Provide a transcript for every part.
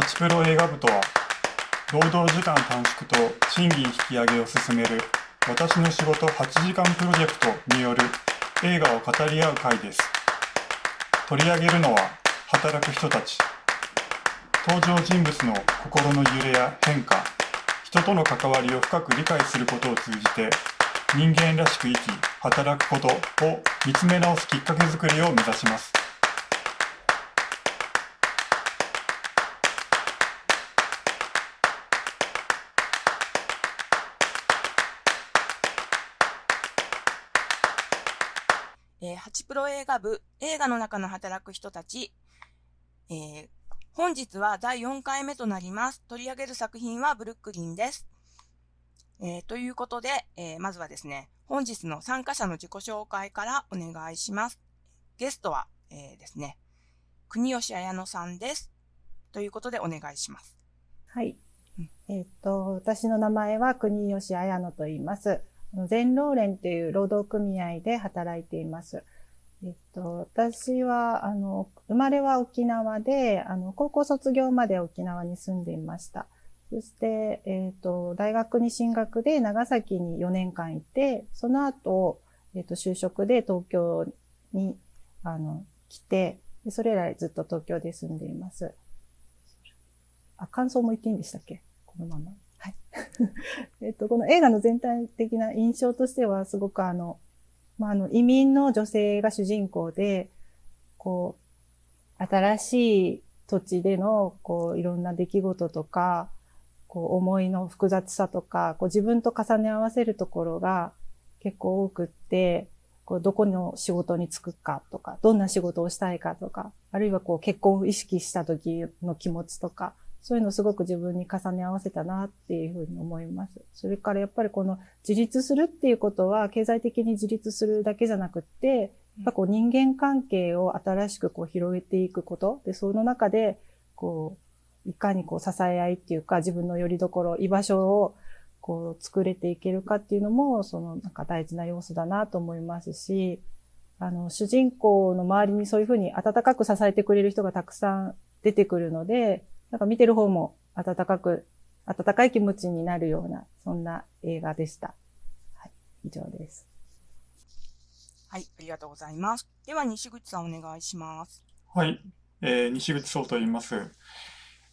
ハチプロ映画部とは、労働時間短縮と賃金引き上げを進める私の仕事8時間プロジェクトによる映画を語り合う会です。取り上げるのは働く人たち。登場人物の心の揺れや変化、人との関わりを深く理解することを通じて、人間らしく生き、働くことを見つめ直すきっかけづくりを目指します。えー、ハチプロ映画部、映画の中の働く人たち、えー、本日は第4回目となります。取り上げる作品はブルックリンです。えー、ということで、え、まずはですね、本日の参加者の自己紹介からお願いします。ゲストは、え、ですね、国吉彩乃さんです。ということでお願いします。はい。えっ、と、私の名前は国吉彩乃と言います。全労連という労働組合で働いています。えっと、私は、あの、生まれは沖縄で、あの、高校卒業まで沖縄に住んでいました。そして、えっと、大学に進学で長崎に4年間いて、その後、えっと、就職で東京に、あの、来て、それ以来ずっと東京で住んでいます。あ、感想も言っていいんでしたっけ？このまま。はい。えっと、この映画の全体的な印象としては、すごくあの、まあ、あの、移民の女性が主人公で、こう、新しい土地での、こう、いろんな出来事とか、こう、思いの複雑さとか、こう、自分と重ね合わせるところが結構多くって、こう、どこの仕事に就くかとか、どんな仕事をしたいかとか、あるいはこう、結婚を意識した時の気持ちとか、そういうのすごく自分に重ね合わせたなっていうふうに思います。それからやっぱりこの自立するっていうことは経済的に自立するだけじゃなくって、やっぱこう人間関係を新しくこう広げていくこと。で、その中で、こう、いかにこう支え合いっていうか自分の拠り所、居場所をこう作れていけるかっていうのも、そのなんか大事な要素だなと思いますし、あの、主人公の周りにそういうふうに温かく支えてくれる人がたくさん出てくるので、なんか見てる方も温かく、温かい気持ちになるような、そんな映画でした。はい、以上です。はい、ありがとうございます。では、西口さんお願いします。はい、えー、西口壮と言います。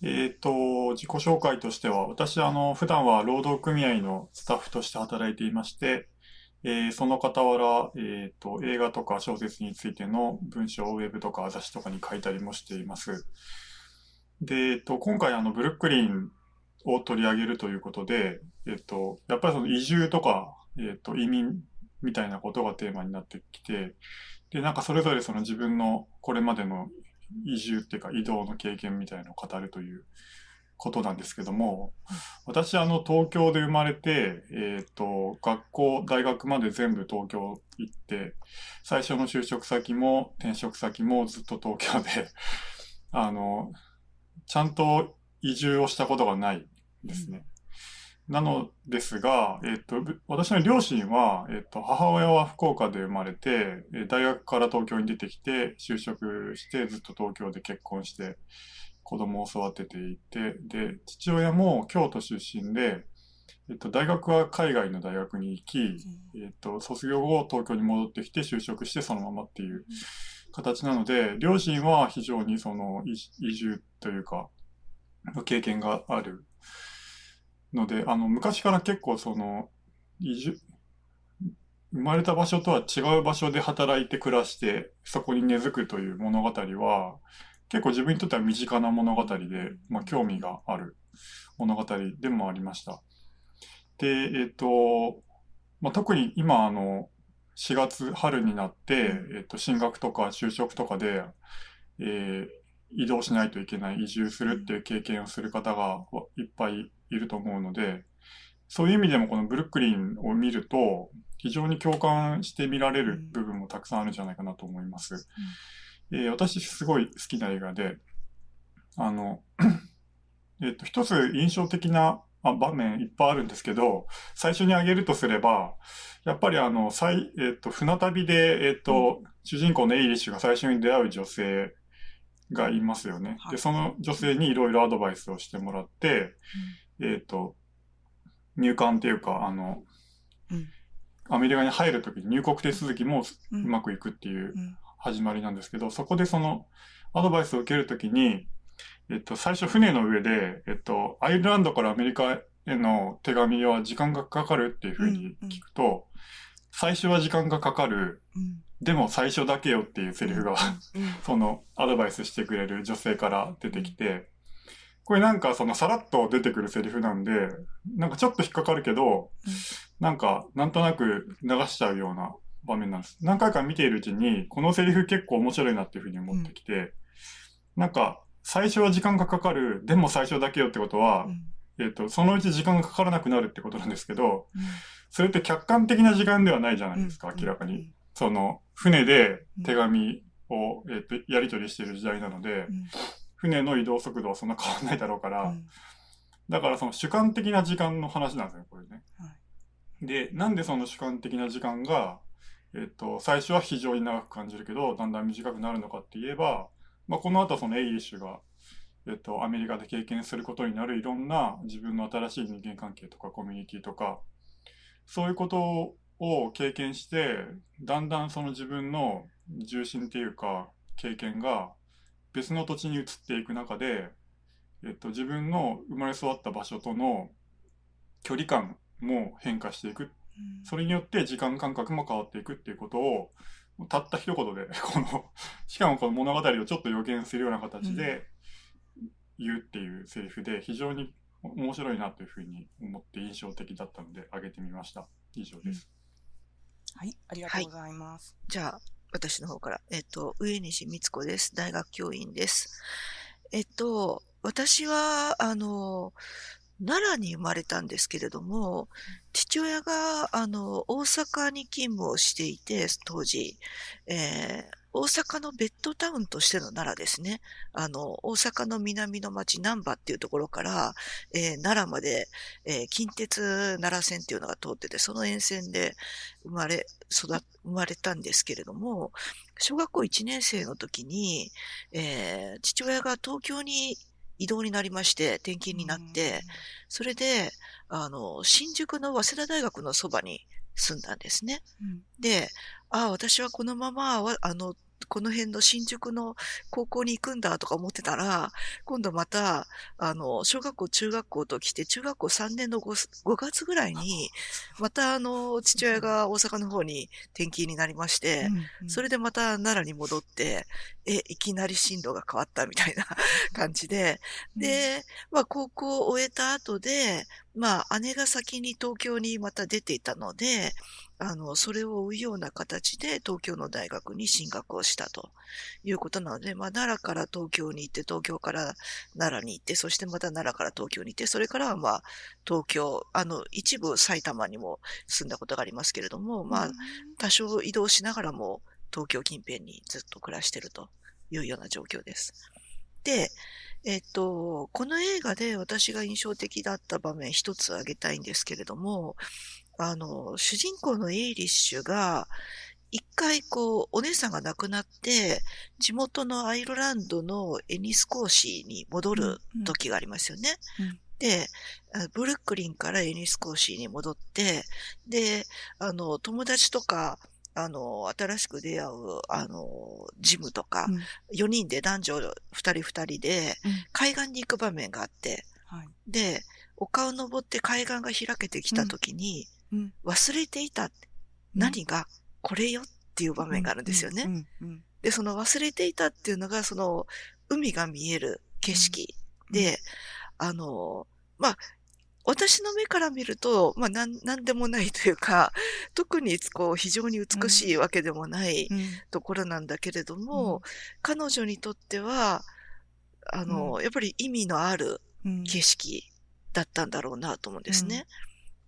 えっ、ー、と、自己紹介としては、私、あの、普段は労働組合のスタッフとして働いていまして、えー、その傍ら、えっ、ー、と、映画とか小説についての文章をウェブとか雑誌とかに書いたりもしています。で、えっと、今回あの、ブルックリンを取り上げるということで、えっと、やっぱりその移住とか、えっと、移民みたいなことがテーマになってきて、で、なんかそれぞれその自分のこれまでの移住っていうか移動の経験みたいなのを語るということなんですけども、私あの東京で生まれて、えっ、と、学校、大学まで全部東京行って、最初の就職先も転職先もずっと東京で、あの、ちゃんと移住をしたことがないですね。うん、なのですが、えっ、と、私の両親は、えっ、と、母親は福岡で生まれて、大学から東京に出てきて、就職して、ずっと東京で結婚して、子供を育てていて、で、父親も京都出身で、えっと、大学は海外の大学に行き、えっと、卒業後東京に戻ってきて就職してそのままっていう形なので、両親は非常にその移住というか、経験があるので、あの、昔から結構その、移住、生まれた場所とは違う場所で働いて暮らして、そこに根付くという物語は、結構自分にとっては身近な物語で、まあ、興味がある物語でもありました。で、えっ、と、まあ、特に今、あの、4月、春になって、えっと、進学とか就職とかで、えー、移動しないといけない、移住するっていう経験をする方がいっぱいいると思うので、そういう意味でもこのブルックリンを見ると、非常に共感して見られる部分もたくさんあるんじゃないかなと思います。うん、えー、私すごい好きな映画で、あの、えっと、一つ印象的なあ場面いっぱいあるんですけど、最初に挙げるとすれば、やっぱりあの、最、えっ、と、船旅で、えっ、と、主人公のエイリッシュが最初に出会う女性がいますよね。はい。で、その女性にいろいろアドバイスをしてもらって、えっ、と、入管っていうか、あの、うん。アメリカに入るときに入国手続きもうん。うまくいくっていううん。始まりなんですけど、そこでそのアドバイスを受けるときに、えっと、最初船の上で、えっと、アイルランドからアメリカへの手紙は時間がかかるっていうふうに聞くと、最初は時間がかかる、うんでも最初だけよっていうセリフが、うん そのアドバイスしてくれる女性から出てきて、これなんかそのさらっと出てくるセリフなんで、なんかちょっと引っかかるけど、うん。なんかなんとなく流しちゃうような場面なんです。何回か見ているうちに、このセリフ結構面白いなっていうふうに思ってきて、なんか最初は時間がかかる、でも最初だけよってことは、うん。えっ、と、そのうち時間がかからなくなるってことなんですけど、うん。それって客観的な時間ではないじゃないですか、明らかに。。その、船で手紙を、えっと、やり取りしている時代なので、うん。船の移動速度はそんな変わらないだろうから、うん。だからその主観的な時間の話なんですよ、これね。はで、なんでその主観的な時間が、えっと、最初は非常に長く感じるけど、だんだん短くなるのかって言えば、まあ、この後そのエイリッシュが、えっと、アメリカで経験することになるいろんな自分の新しい人間関係とかコミュニティとか、そういうことを経験して、だんだんその自分の重心っていうか、経験が別の土地に移っていく中で、えっと、自分の生まれ育った場所との距離感も変化していく。うんそれによって時間感覚も変わっていくっていうことを、たった一言で、この、しかもこの物語をちょっと予言するような形で言うっていうセリフで、非常に面白いなというふうに思って印象的だったので、挙げてみました。以上です。はい、ありがとうございます。じゃあ、私の方から。えっと、上西光子です。大学教員です。えっと、私は、あの、奈良に生まれたんですけれども、父親が、あの、大阪に勤務をしていて、当時、えー大阪のベッドタウンとしての奈良ですね。あの、大阪の南の町、難波っていうところから、えー奈良まで、えー近鉄奈良線っていうのが通ってて、その沿線で生まれ、育っ、生まれたんですけれども、小学校1年生の時に、えー父親が東京に移動になりまして、転勤になって、それで、あの、新宿の早稲田大学のそばに住んだんですね。うん、で、ああ、私はこのままわ、あの、この辺の新宿の高校に行くんだとか思ってたら、今度また、あの、小学校、中学校と来て、中学校3年の 5, 5月ぐらいに、またあの、父親が大阪の方に転勤になりまして、うんそれでまた奈良に戻って、え、いきなり進路が変わったみたいな感じで、で、まあ高校を終えた後で、まあ姉が先に東京にまた出ていたので、あの、それを追うような形で東京の大学に進学をしたと。いうことなので、まあ奈良から東京に行って、東京から奈良に行って、そしてまた奈良から東京に行って、それからはまあ東京、あの、一部埼玉にも住んだことがありますけれども、まあ多少移動しながらも東京近辺にずっと暮らしていると。いうような状況です。で、えっと、この映画で私が印象的だった場面一つ挙げたいんですけれども、あの、主人公のエイリッシュが、一回こう、お姉さんが亡くなって、地元のアイルランドのエニスコーシーに戻る時がありますよね。うん。で、あブルックリンからエニスコーシーに戻って、で、あの、友達とか、あの、新しく出会う、あの、ジムとか、うん。4人で男女2人2人でうん。海岸に行く場面があって、はい。で、丘を登って海岸が開けてきた時に、うん忘れていた、何がこれよっていう場面があるんですよね。で、その忘れていたっていうのが、その海が見える景色で、あの、まあ、私の目から見ると、まあ、なん、なんでもないというか、特にこう、非常に美しいわけでもないうん。ところなんだけれども、彼女にとっては、あの、やっぱり意味のあるうん。景色だったんだろうなと思うんですね。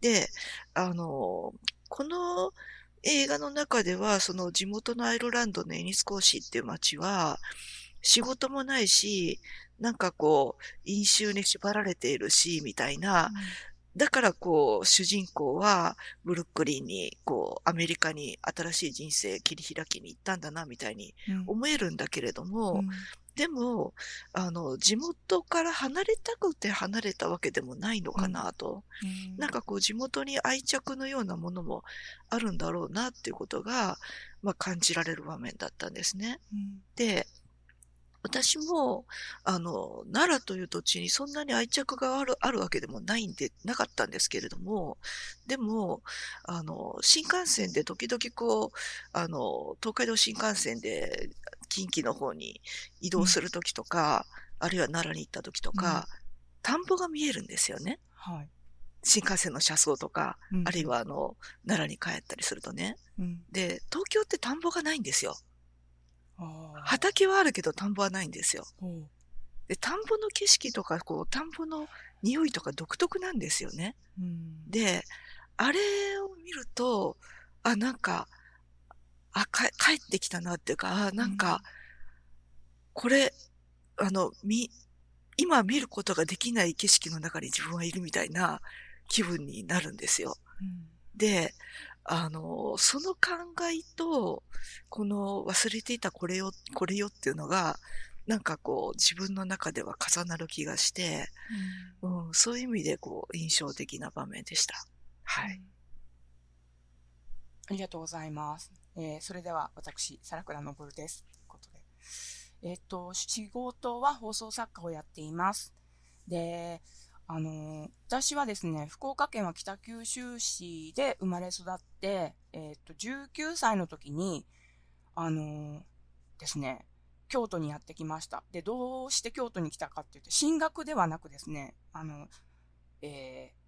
で、あの、この映画の中では、その地元のアイルランドのエニスコーシーっていう街は、仕事もないし、なんかこう、飲酒に縛られているし、みたいな、だからこう、主人公はブルックリンに、こう、アメリカに新しい人生切り開きに行ったんだな、みたいにうん。思えるんだけれども、うんでも、あの、地元から離れたくて離れたわけでもないのかなと。うんなんかこう地元に愛着のようなものもあるんだろうなっていうことが、まあ感じられる場面だったんですね。うんで、私も、あの、奈良という土地にそんなに愛着がある、あるわけでもないんで、なかったんですけれども、でも、あの、新幹線で時々こう、あの、東海道新幹線で近畿の方に移動するときとか、あるいは奈良に行ったときとか、田んぼが見えるんですよね。はい。新幹線の車窓とか、うんあるいはあの、奈良に帰ったりするとね。うんで、東京って田んぼがないんですよ。畑はあるけど田んぼはないんですよ。で、田んぼの景色とか、こう、田んぼの匂いとか独特なんですよね。うんで、あれを見ると、あ、なんか、あ、か、帰ってきたなっていうか、あ、なんか、これ、あの、み、今見ることができない景色の中に自分はいるみたいな気分になるんですよ。うんで、あの、その考えと、この忘れていたこれよ、これよっていうのが、なんかこう自分の中では重なる気がして、うん、そういう意味でこう印象的な場面でした。はい。ありがとうございます。えーそれでは私、皿倉昇です。ということで。えっ、と、仕事は放送作家をやっています。で、あのー私はですね、福岡県は北九州市で生まれ育って、えっ、と、19歳の時に、あのーですね、京都にやってきました。で、どうして京都に来たかって言って、進学ではなくですね、あの、えー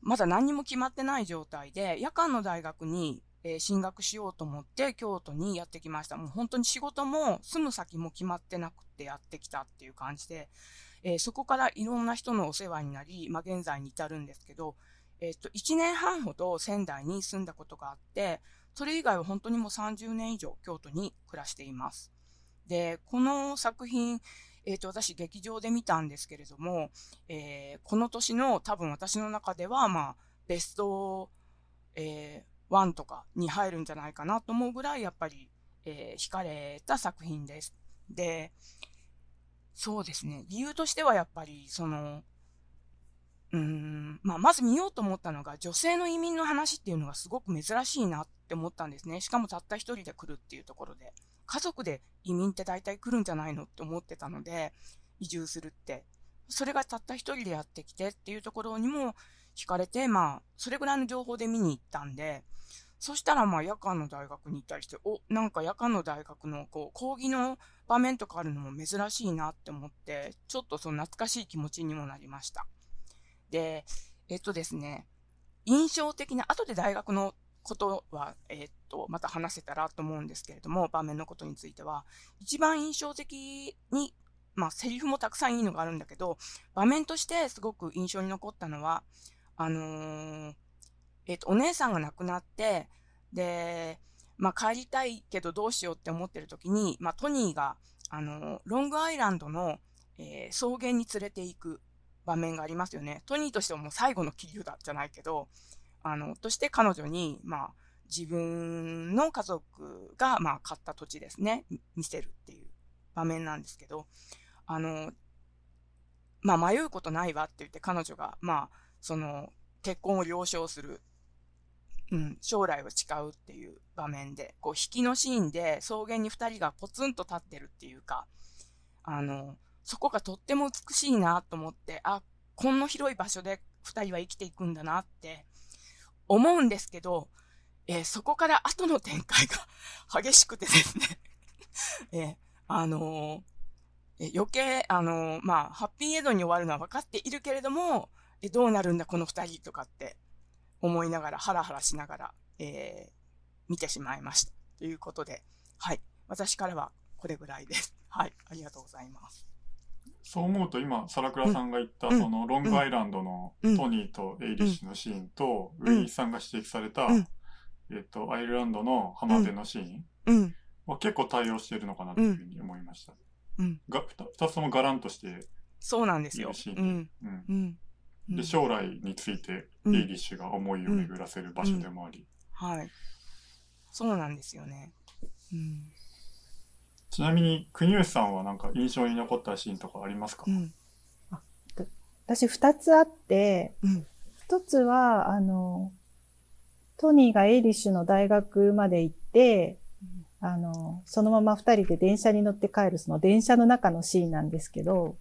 まだ何にも決まってない状態で、夜間の大学に、えー進学しようと思って京都にやってきました。もう本当に仕事も住む先も決まってなくてやってきたっていう感じで、えーそこからいろんな人のお世話になり、まあ現在に至るんですけど、えっ、と、1年半ほど仙台に住んだことがあって、それ以外は本当にもう30年以上京都に暮らしています。で、この作品、えっ、と、私劇場で見たんですけれども、えこの年の多分私の中では、まあ、ベスト、えー、1とかに入るんじゃないかなと思うぐらい、やっぱり、えー惹かれた作品です。で、そうですね。理由としてはやっぱり、その、うーん、まあ、まず見ようと思ったのが、女性の移民の話っていうのがすごく珍しいなって思ったんですね。しかもたった一人で来るっていうところで。家族で移民って大体来るんじゃないのって思ってたので、移住するって。それがたった一人でやってきてっていうところにも惹かれて、まあ、それぐらいの情報で見に行ったんで、そしたらまあ夜間の大学に行ったりして、お、なんか夜間の大学のこう講義の場面とかあるのも珍しいなって思って、ちょっとその懐かしい気持ちにもなりました。で、えっとですね、印象的な、後で大学のことは、えっと、また話せたらと思うんですけれども、場面のことについては、一番印象的に、まあ、セリフもたくさんいいのがあるんだけど、場面としてすごく印象に残ったのは、あのーえっと、お姉さんが亡くなって、で、まあ、帰りたいけどどうしようって思ってる時に、まあ、トニーが、あのーロングアイランドの、えー草原に連れて行く場面がありますよね。トニーとしてはもう最後の切り札じゃないけど、あの、として彼女に、まあ、自分の家族が、まあ、買った土地ですね、見せるっていう場面なんですけど、あの、まあ、迷うことないわって言って彼女が、まあ、その、結婚を了承する、うん、将来を誓うっていう場面で、こう、引きのシーンで草原に二人がポツンと立ってるっていうか、あの、そこがとっても美しいなと思って、あ、こんな広い場所で二人は生きていくんだなって思うんですけど、えーそこから後の展開が 激しくてですね、えーあのーえ余計、あのまあ、ハッピーエンドに終わるのは分かっているけれども、えどうなるんだこの二人とかって思いながら、ハラハラしながら、えー見てしまいました。ということで、はい。私からはこれぐらいです。はい。ありがとうございます。そう思うと今、皿倉さんが言った、うんそのロングアイランドのうんトニーとエイリッシュのシーンと、うんウィンさんが指摘された、うんえっと、アイルランドの浜辺のシーンうん。は結構対応しているのかなというふうに思いました。うん。が二つともガランとしてそうなんですよ。うんうん。うんで、将来について、うんエイリッシュが思いを巡らせる場所でもあり、はい。そうなんですよね。うん。ちちなみに、国吉さんはなんか印象に残ったシーンとかありますか？うん。私二つあって、うん。一つは、あの、トニーがエイリッシュの大学まで行って、あの、そのまま二人で電車に乗って帰る、その電車の中のシーンなんですけど、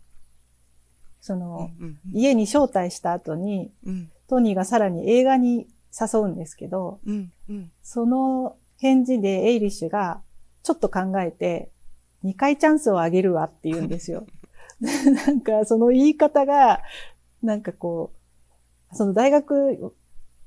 その、うん。家に招待した後に、うん。トニーがさらに映画に誘うんですけど、うん。うん。その返事でエイリッシュがちょっと考えて、2回チャンスをあげるわって言うんですよ。なんかその言い方が、なんかこう、その大学、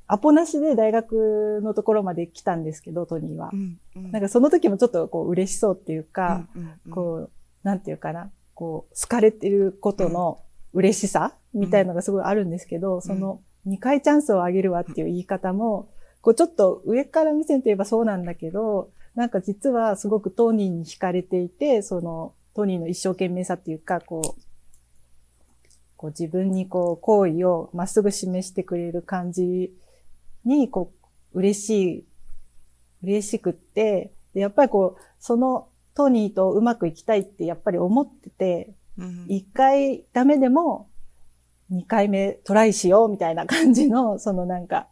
アポなしで大学のところまで来たんですけど、トニーはう。ん。うん。なんかその時もちょっとこう嬉しそうっていうか、うん、うん。こう、なんていうかな、こう、好かれてることの嬉しさみたいのがすごいあるんですけど、その2回チャンスをあげるわっていう言い方も、こうちょっと上から目線といえばそうなんだけど、なんか実はすごくトニーに惹かれていて、そのトニーの一生懸命さっていうか、こう、こう自分にこう好意をまっすぐ示してくれる感じに、こう、嬉しい、嬉しくって、でやっぱりこう、そのトニーとうまくいきたいってやっぱり思ってて、うん。一回ダメでも二回目トライしようみたいな感じの、そのなんか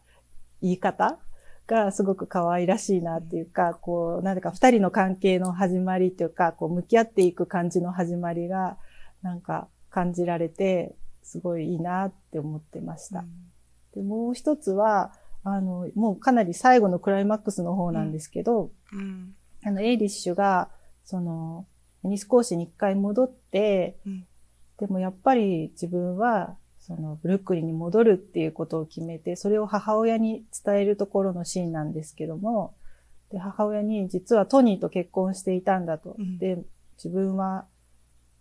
言い方がすごく可愛らしいなっていうか、こう、なんだか二人の関係の始まりっていうか、こう向き合っていく感じの始まりが、なんか感じられて、すごいいいなって思ってました。で、もう一つは、あの、もうかなり最後のクライマックスの方なんですけど、うん。あの、エイリッシュが、その、テニス講師に一回戻って、うんでもやっぱり自分は、その、ブルックリンに戻るっていうことを決めて、それを母親に伝えるところのシーンなんですけども、で、母親に実はトニーと結婚していたんだと。うんで、自分は、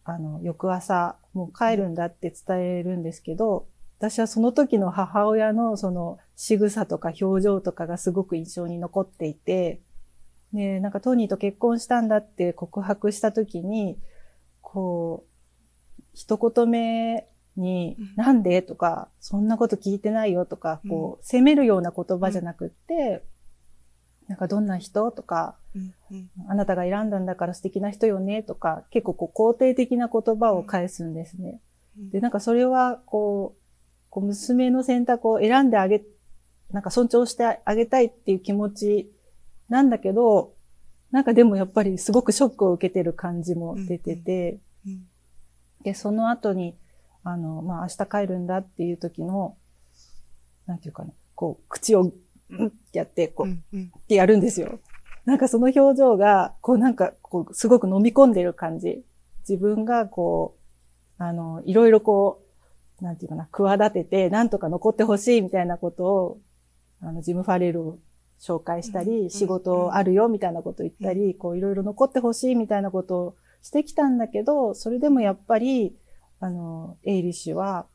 あの、翌朝、もう帰るんだって伝えるんですけど、私はその時の母親のその仕草とか表情とかがすごく印象に残っていて、で、なんかトニーと結婚したんだって告白した時に、こう、一言目にうん、なんでとか、そんなこと聞いてないよとか、こう、責めるような言葉じゃなくって、なんかどんな人とか。あなたが選んだんだから素敵な人よねとか、結構こう肯定的な言葉を返すんですね。で、なんかそれは、こう、こう娘の選択を選んであげ、なんか尊重してあげたいっていう気持ちなんだけど、なんかでもやっぱりすごくショックを受けてる感じも出てて、うん。で、その後に、あの、まあ、明日帰るんだっていう時の、なんていうかな、こう、口を、うんってやって、こう、うん。うん。ってやるんですよ。なんかその表情が、こうなんか、こう、すごく飲み込んでる感じ。自分がこう、あの、いろいろこう、なんていうかな、企てて、なんとか残ってほしいみたいなことを、あの、ジム・ファレルを紹介したうんり、仕事あるよみたいなこと言ったり、こういろいろ残ってほしいみたいなことをしてきたんだけど、それでもやっぱり、あの、エイリッシュは、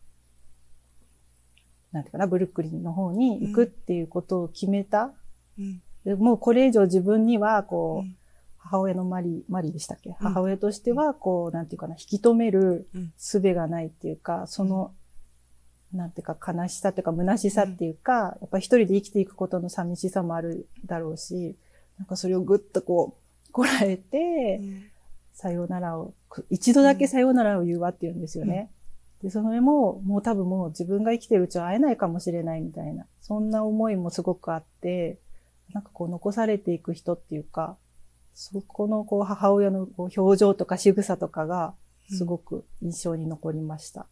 なんていうかな、ブルックリンの方に行くっていうことを決めた。うん。でもうこれ以上自分には、こう、うん。母親のマリ、マリーでしたっけ、ん。母親としては、こう、なんていうかな、引き止めるうん。術がないっていうか、その、なんていうか悲しさっていうか虚しさっていうか、やっぱり一人で生きていくことの寂しさもあるだろうし、なんかそれをぐっとこう、こらえて、さようならを、く一度だけさようならを言うわって言うんですよね。で、それも、もう多分もう自分が生きてるうちは会えないかもしれないみたいな、そんな思いもすごくあって、なんかこう残されていく人っていうか、そこのこう母親のこう表情とか仕草とかがすごく印象に残りました。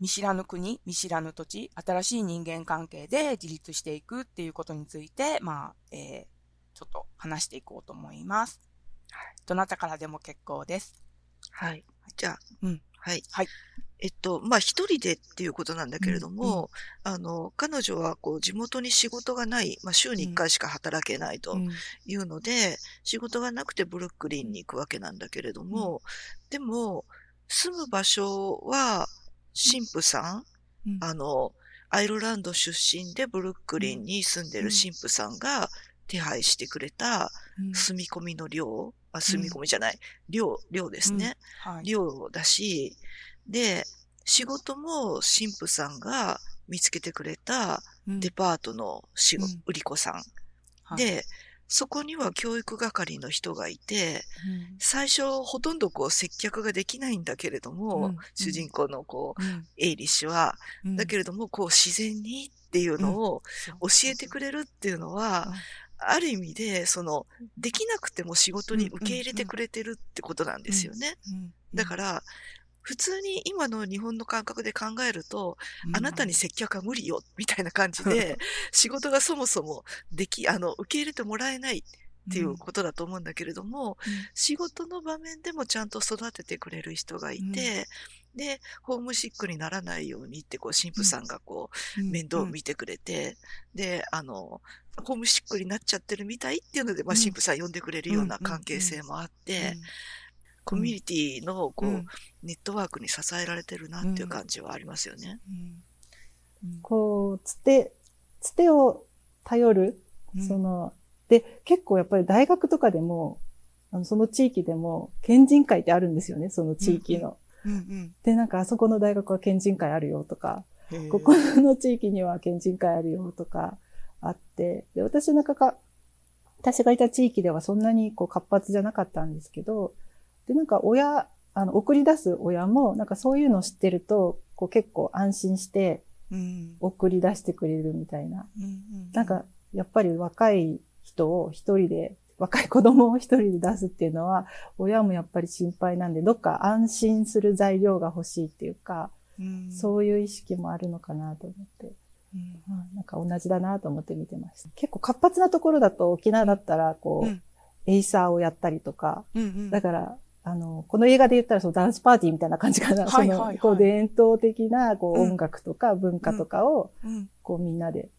見知らぬ国、見知らぬ土地、新しい人間関係で自立していくっていうことについて、まあ、えー、ちょっと話していこうと思います。どなたからでも結構です。はい。じゃあ、うんはい。はい。えっと、まあ、一人でっていうことなんだけれども、あの、彼女は、こう、地元に仕事がない、まあ、週に一回しか働けないとうんいうので、仕事がなくてブルックリンに行くわけなんだけれども、でも、住む場所は、神父さん、うん。あの、アイルランド出身でブルックリンに住んでる神父さんが手配してくれたうん。住み込みの寮、あ、住み込みじゃない、寮、寮ですね。はい。寮だし、で、仕事も神父さんが見つけてくれたうん。デパートの仕事、うん。売り子さん。はい、で、そこには教育係の人がいて、最初ほとんどこう接客ができないんだけれども、うん。主人公のこう、うん。エイリッシュは、うん。だけれどもこう自然にっていうのを教えてくれるっていうのは、ある意味で、その、できなくても仕事に受け入れてくれてるってことなんですよね。だから、普通に今の日本の感覚で考えると、あなたに接客は無理よ、みたいな感じで、仕事がそもそもでき、あの、受け入れてもらえないっていうことだと思うんだけれども、仕事の場面でもちゃんと育ててくれる人がいて、で、ホームシックにならないようにって、こう、神父さんがこう、面倒を見てくれて、で、あの、ホームシックになっちゃってるみたいっていうので、まあ、うん。神父さん呼んでくれるような関係性もあって、コミュニティの、こう、ネットワークに支えられてるなっていう感じはありますよね。こう、つて、つてを頼る、その、で、結構やっぱり大学とかでも、あのその地域でも、県人会ってあるんですよね、その地域の。で、なんかあそこの大学は県人会あるよとか、ここの地域には県人会あるよとかあって、で、私なんかか、私がいた地域ではそんなにこう活発じゃなかったんですけど、で、なんか親、あの、送り出す親も、なんかそういうのを知ってると、こう結構安心して送り出してくれるみたいな。なんか、やっぱり若い人を一人で、若い子供を一人で出すっていうのは、親もやっぱり心配なんで、どっか安心する材料が欲しいっていうか、そういう意識もあるのかなと思って。うん。なんか同じだなと思って見てました。結構活発なところだと沖縄だったら、こう、うん。エイサーをやったりとか、うんうん。だから、あの、この映画で言ったらそのダンスパーティーみたいな感じかな。はいはいはい。その、こう伝統的なこううん。音楽とか文化とかを、うん。こうみんなで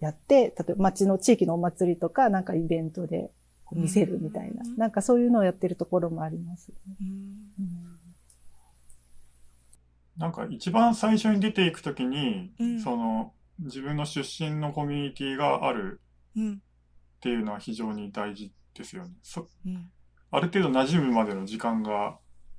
やって、例えば町の地域のお祭りとか、なんかイベントでこう見せるみたいな、うん。なんかそういうのをやってるところもあります、ねうん。うんなんか一番最初に出ていくときに、うん。その自分の出身のコミュニティがあるうん。っていうのは非常に大事ですよね。そうんある程度馴染むまでの時間が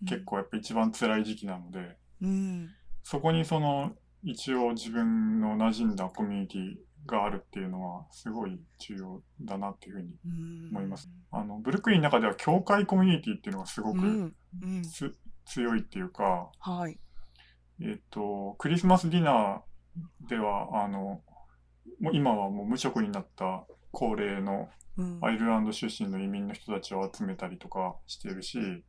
結構やっぱ一番辛い時期なので、うん。そこにその一応自分の馴染んだコミュニティがあるっていうのはすごい重要だなっていうふうにうん思います。あの、ブルックリンの中では教会コミュニティっていうのがすごくうん。うん。つ、強いっていうか、はい。えっと、クリスマスディナーでは、あの、もう今はもう無職になった高齢のうんアイルランド出身の移民の人たちを集めたりとかしてるし、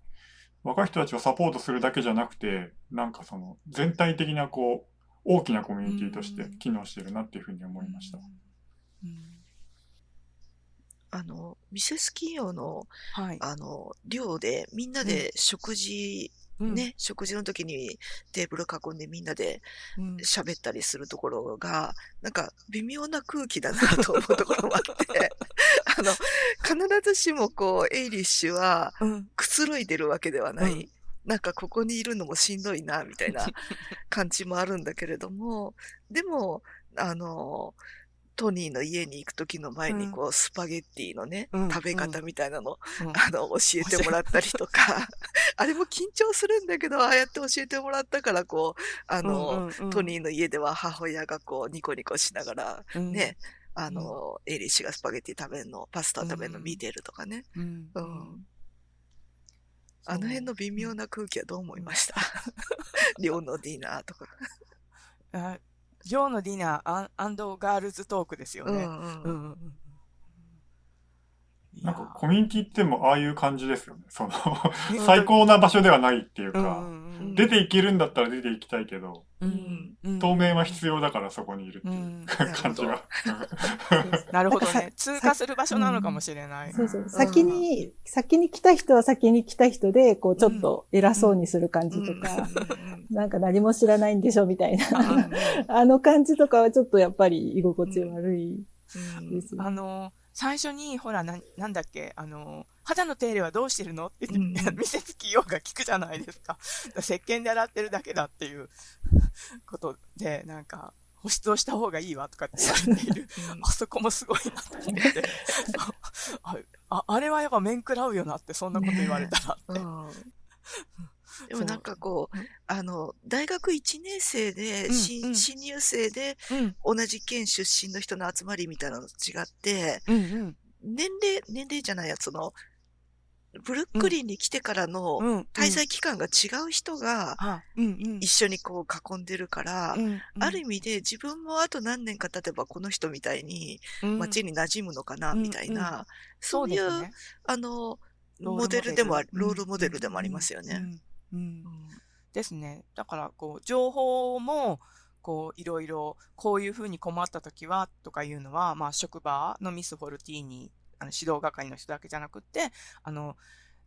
若い人たちをサポートするだけじゃなくて、なんかその全体的なこう、大きなコミュニティとして機能してるなっていうふうに思いました。うん。あの、ミセス企業の、はい。あの、寮でみんなで食事、うん。ね、食事の時にテーブル囲んでみんなでうん。喋ったりするところが、なんか微妙な空気だなと思うところもあって、あの、必ずしもこう、エイリッシュはうん。くつろいでるわけではない。うん。なんかここにいるのもしんどいな、みたいな 感じもあるんだけれども、でも、あの、トニーの家に行く時の前にこう、スパゲッティのね、うん食べ方みたいなの、うん。あの、教えてもらったりとか、あれも緊張するんだけど、ああやって教えてもらったから、こう、あの、うんうんうん。トニーの家では母親がこう、ニコニコしながら、うん。ね、あの、エイリッシュがスパゲッティ食べるの、パスタ食べるの見てるとかね。うん。うん。あの辺の微妙な空気はどう思いました？寮のディナーとか。あジョーのディナーアンアンドガールズトークですよね。うんうんうんなんかコミュニティってもああいう感じですよね。その う。ん最高な場所ではないっていううんか、うんうん。出ていけるんだったら出ていきたいけど、うんうん。当面は必要だからそこにいるってういうん。感じが。なるほど。ね。通過する場所なのかもしれない。そうそう。先に、先に来た人は先に来た人で、こう、ちょっと偉そうにする感じとか、なんか何も知らないんでしょみたいな。あの感じとかはちょっとやっぱり居心地悪いですよあの、最初に、ほら、な、なんだっけ、あの、肌の手入れはどうしてるの？って言って、うん 見せつきようが聞くじゃないですか。石鹸で洗ってるだけだっていう ことで、なんか、保湿をした方がいいわとかって言われている。あそこもすごいなと思って。あああれはやっぱ面食らうよなって、そんなこと言われたらって。うんでもなんかこう、あの、大学1年生で、うん新うん新入生でうん、同じ県出身の人の集まりみたいなのと違って、うん、うん。年齢、年齢じゃないや、その、ブルックリンに来てからのうん。滞在期間が違う人が。一緒にこう囲んでるから、うんある意味で自分もあと何年か経てばこの人みたいにうん街に馴染むのかな、うんみたいな、そそうういう。あの、モデルでもロールモデルでもありますよね。うんですね。だから、こう、情報も、こう、いろいろ、こういうふうに困った時は、とかいうのは、まあ、職場のミス・フォルティーニ、あの指導係の人だけじゃなくって、あの、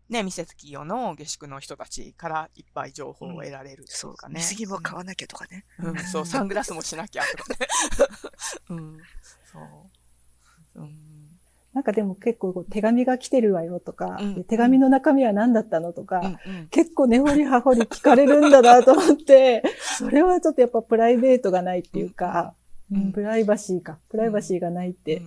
ね、ミセス企業の下宿の人たちからいっぱい情報を得られるっていそううかね。水着も買わなきゃとかね。うん、そう、サングラスもしなきゃとかね。うん、そう。うん、なんかでも結構手紙が来てるわよとか、うんで手紙の中身は何だったのとか、うん、うん。結構根掘り葉掘り聞かれるんだなと思って、それはちょっとやっぱプライベートがないっていうか、うんうんプライバシーか。プライバシーがないって、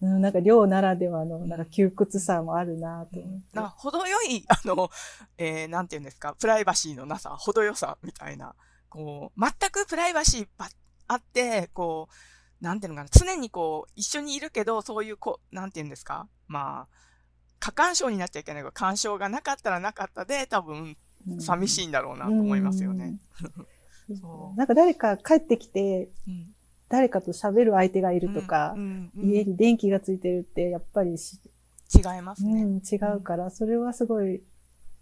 うん、なんか寮ならではのなんか窮屈さもあるなと思って。な程よい、あの、えー、なんていうんですか、プライバシーのなさ、程よさみたいな、こう、全くプライバシーばあって、こう、なんていうのかな、常にこう、一緒にいるけど、そういう、こう、なんていうんですか、まあ、過干渉になっちゃいけないけど、干渉がなかったらなかったで、多分、うん寂しいんだろうなと思いますよね。うん。そう。なんか誰か帰ってきて、うん。誰かと喋る相手がいるとかう、んうん家に電気がついてるって、やっぱりし、違いますね。うん、違うから、それはすごい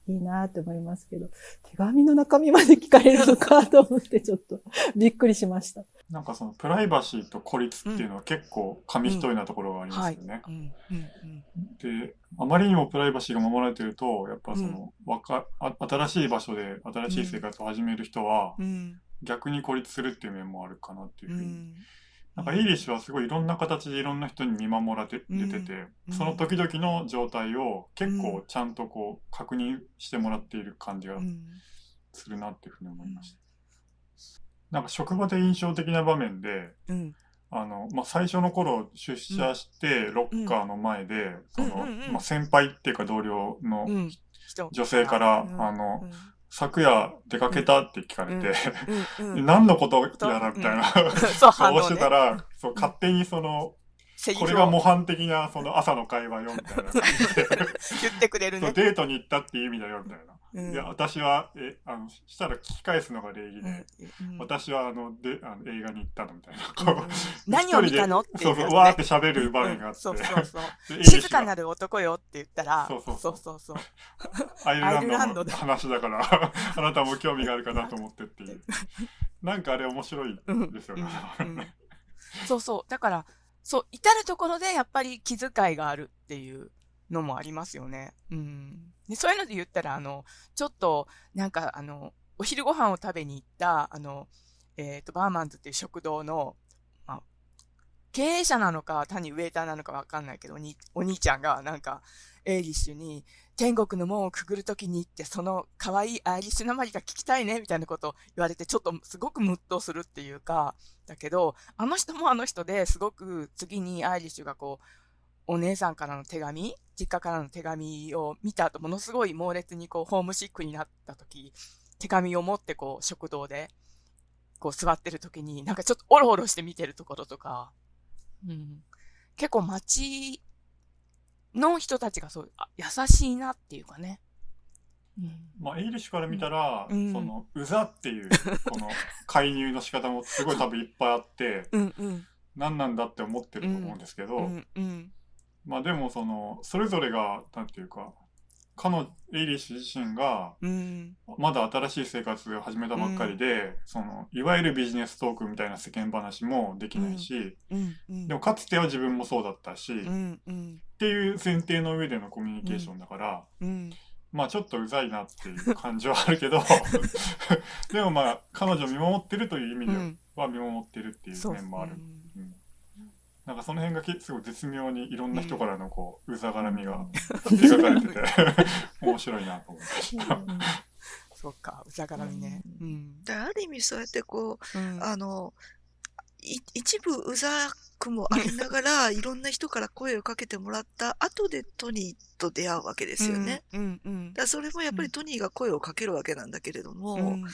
いいなって思いますけど、手紙の中身まで聞かれるのかと思って ちょっとびっくりしました。なんかそのプライバシーと孤立っていうのは結構紙一重なところがありますよね。で、あまりにもプライバシーが守られてると、やっぱその、わかあ新しい場所で新しい生活を始める人は、うん、逆に孤立するっていう面もあるかなっていうふうに。うん。なんかイーリッシュはすごいいろんな形でいろんな人に見守られててその時々の状態を結構ちゃんとこう確認してもらっている感じがうん。するなっていうふうに思いました。なんか職場で印象的な場面で、うん。あの、まあ、最初の頃出社してロッカーの前で、その、まあ、先輩っていうか同僚の女性から、うん。あの、うん昨夜出かけた？って聞かれて、何のこと？やらみたいな、そう、してたね。ら、そう、勝手にその、これが模範的なその朝の会話よみたいな 言ってくれるね。デートに行ったっていう意味だよみたいな。うん。いや、私は、え、あの、したら聞き返すのが礼儀で、うん。私はあの、で、あの映画に行ったのみたいな。うん。こう 何を見たのってそうそう、わーって喋る場面があって。静かなる男よって言ったら、そうそうそう。そう。アイルランドの話だから、あなたも興味があるかなと思ってっていう。なんかあれ面白いですよ。ね。そうそう。だから、そう、至るところでやっぱり気遣いがあるっていうのもありますよね。うん。でそういうので言ったら、あの、ちょっと、なんか、あの、お昼ご飯を食べに行った、あの、えっ、と、バーマンズっていう食堂の、まあ、経営者なのか、単にウェイターなのかわかんないけど、お兄ちゃんが、なんか、エイリッシュに、天国の門をくぐるときに行って、その可愛いアイリッシュなまりが聞きたいね、みたいなことを言われて、ちょっとすごくムッとするっていうか、だけど、あの人もあの人ですごく次にアイリッシュがこう、お姉さんからの手紙、実家からの手紙を見た後、ものすごい猛烈にこう、ホームシックになった時、手紙を持ってこう、食堂で、こう座ってる時に、なんかちょっとオロオロして見てるところとか、うん。結構街の人たちがそう、あ優しいなっていうかね。うん。まあ、エイリッシュから見たら、うんその、うざっていう、この、介入の仕方もすごい多分いっぱいあって、うんうん。何なんだって思ってると思うんですけど、うんうん。まあでもその、それぞれが、なんていうか、彼女、エイリッシュ自身が、うん。まだ新しい生活を始めたばっかりで、その、いわゆるビジネストークみたいな世間話もできないし、うんうん。でもかつては自分もそうだったし、っうんうん。ていう前提の上でのコミュニケーションだから、うん。まあちょっとうざいなっていう感じはあるけど、でもまあ彼女を見守ってるという意味でうん。は見守ってるっていう。面もある。うんうんなんかその辺がけすごい絶妙にいろんな人からのこう、うざがらみがうん描かれてて、面白いなと思いました。そうか、うざがらみね。うん。だからある意味そうやってこう、うんあの、い一部うざくもありながら、いろんな人から声をかけてもらった後でトニーと出会うわけですよね。うんうんだからそれもやっぱりトニーが声をかけるわけなんだけれども、うん。うん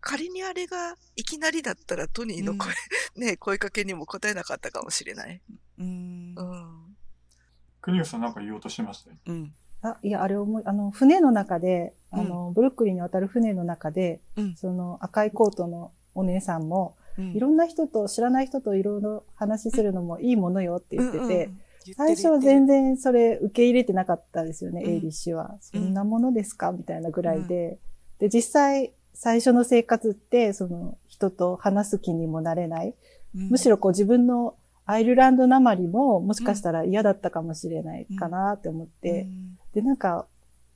仮にあれがいきなりだったらトニーの声、ね、声かけにも答えなかったかもしれない。うんうん。国吉さんなんか言おうとしてましたよ。うん。あ、いや、あれ思い、あの、船の中で、あの、ブルックリンに渡る船の中で、うん。その赤いコートのお姉さんも、うん。いろんな人と、知らない人といろいろ話するのもいいものよって言ってて、うんうん最初は全然それ受け入れてなかったですよね、うん。エイリッシュは。そんなものですか？みたいなぐらいで。で、実際、最初の生活って、その人と話す気にもなれない。むしろこう自分のアイルランドなまりももしかしたら嫌だったかもしれないかなって思って。で、なんか、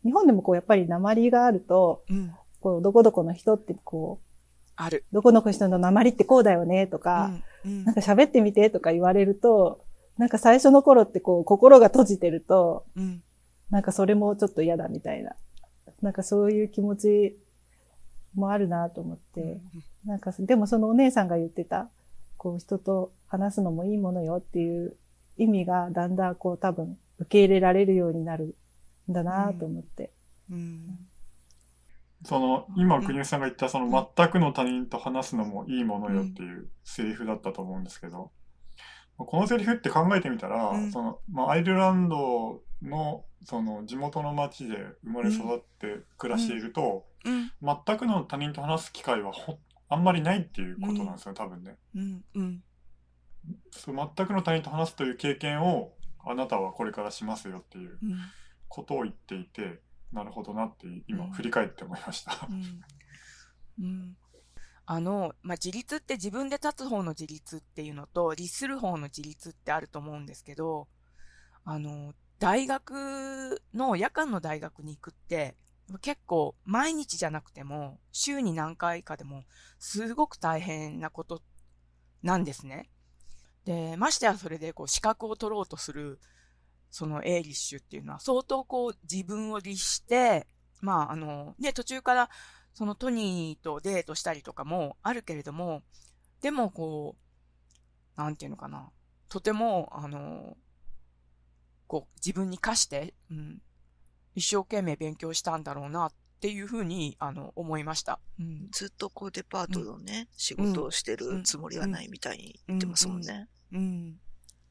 日本でもこうやっぱり鉛があると、こう、どこどこの人ってこある。う、どこの人の鉛ってこうだよねとか、うんなんか喋ってみてとか言われると、なんか最初の頃ってこう、心が閉じてると、うんなんかそれもちょっと嫌だみたいな。なんかそういう気持ちもあるなと思って。なんか、でもそのお姉さんが言ってた、こう人と話すのもいいものよっていう意味がだんだんこう多分受け入れられるようになるんだなと思って。うんその、今国吉さんが言ったその全くの他人と話すのもいいものよっていうセリフだったと思うんですけど、このセリフって考えてみたら、うん。その、まあ、アイルランドのその地元の町で生まれ育って暮らしていると、うん。全くの他人と話す機会はほあんまりないっていうことなんですよ、多分ね。うんうん。そう全くの他人と話すという経験をあなたはこれからしますよっていううん。ことを言っていて、なるほどなって今うん振り返って思いました。うんうんあの、まあ、自立って自分で立つ方の自立っていうのと、律する方の自立ってあると思うんですけど、あの、大学の、夜間の大学に行くって、結構毎日じゃなくても、週に何回かでも、すごく大変なことなんですね。で、ましてやそれでこう資格を取ろうとする、そのエイリッシュっていうのは相当こう自分を律して、まああの、ね、途中からそのトニーとデートしたりとかもあるけれども、でもこう、なんていうのかな、とても、あの、こう自分に課して、うん、一生懸命勉強したんだろうなっていうふうに、あの、思いました。うん。ずっとこうデパートのね、仕事をしてるつもりはないみたいに言ってますもんね。うん。そう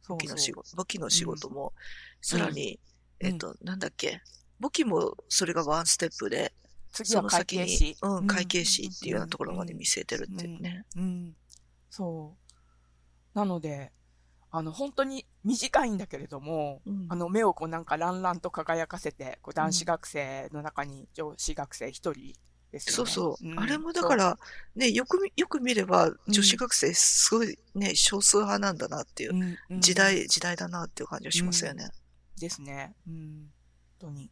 簿記の。仕事、簿記の仕事も、さらに、うんえっと、なんだっけ、簿記もそれがワンステップで、次は会その先に計士。、うん、会計士っていうようなところまで見据えてるっていうね。うん。そう。なので、あの、本当に短いんだけれども、うんあの、目をこうなんかランランと輝かせて、こう男子学生の中に女子学生一人ですよね。そうそう。んあれもだから、ね、よくみ、よく見れば、女子学生すごいね、少数派なんだなっていう時代、時代だなっていう感じがしますよね。ですね。うん。本当に。うん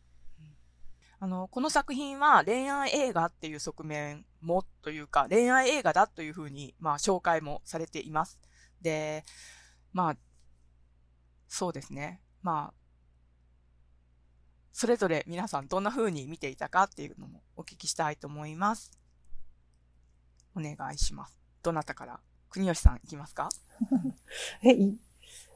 あの、この作品は恋愛映画っていう側面もというか、恋愛映画だというふうに、まあ、紹介もされています。で、まあ、そうですね。まあ、それぞれ皆さんどんな風に見ていたかっていうのもお聞きしたいと思います。お願いします。どなたから？国吉さんいきますか？え、い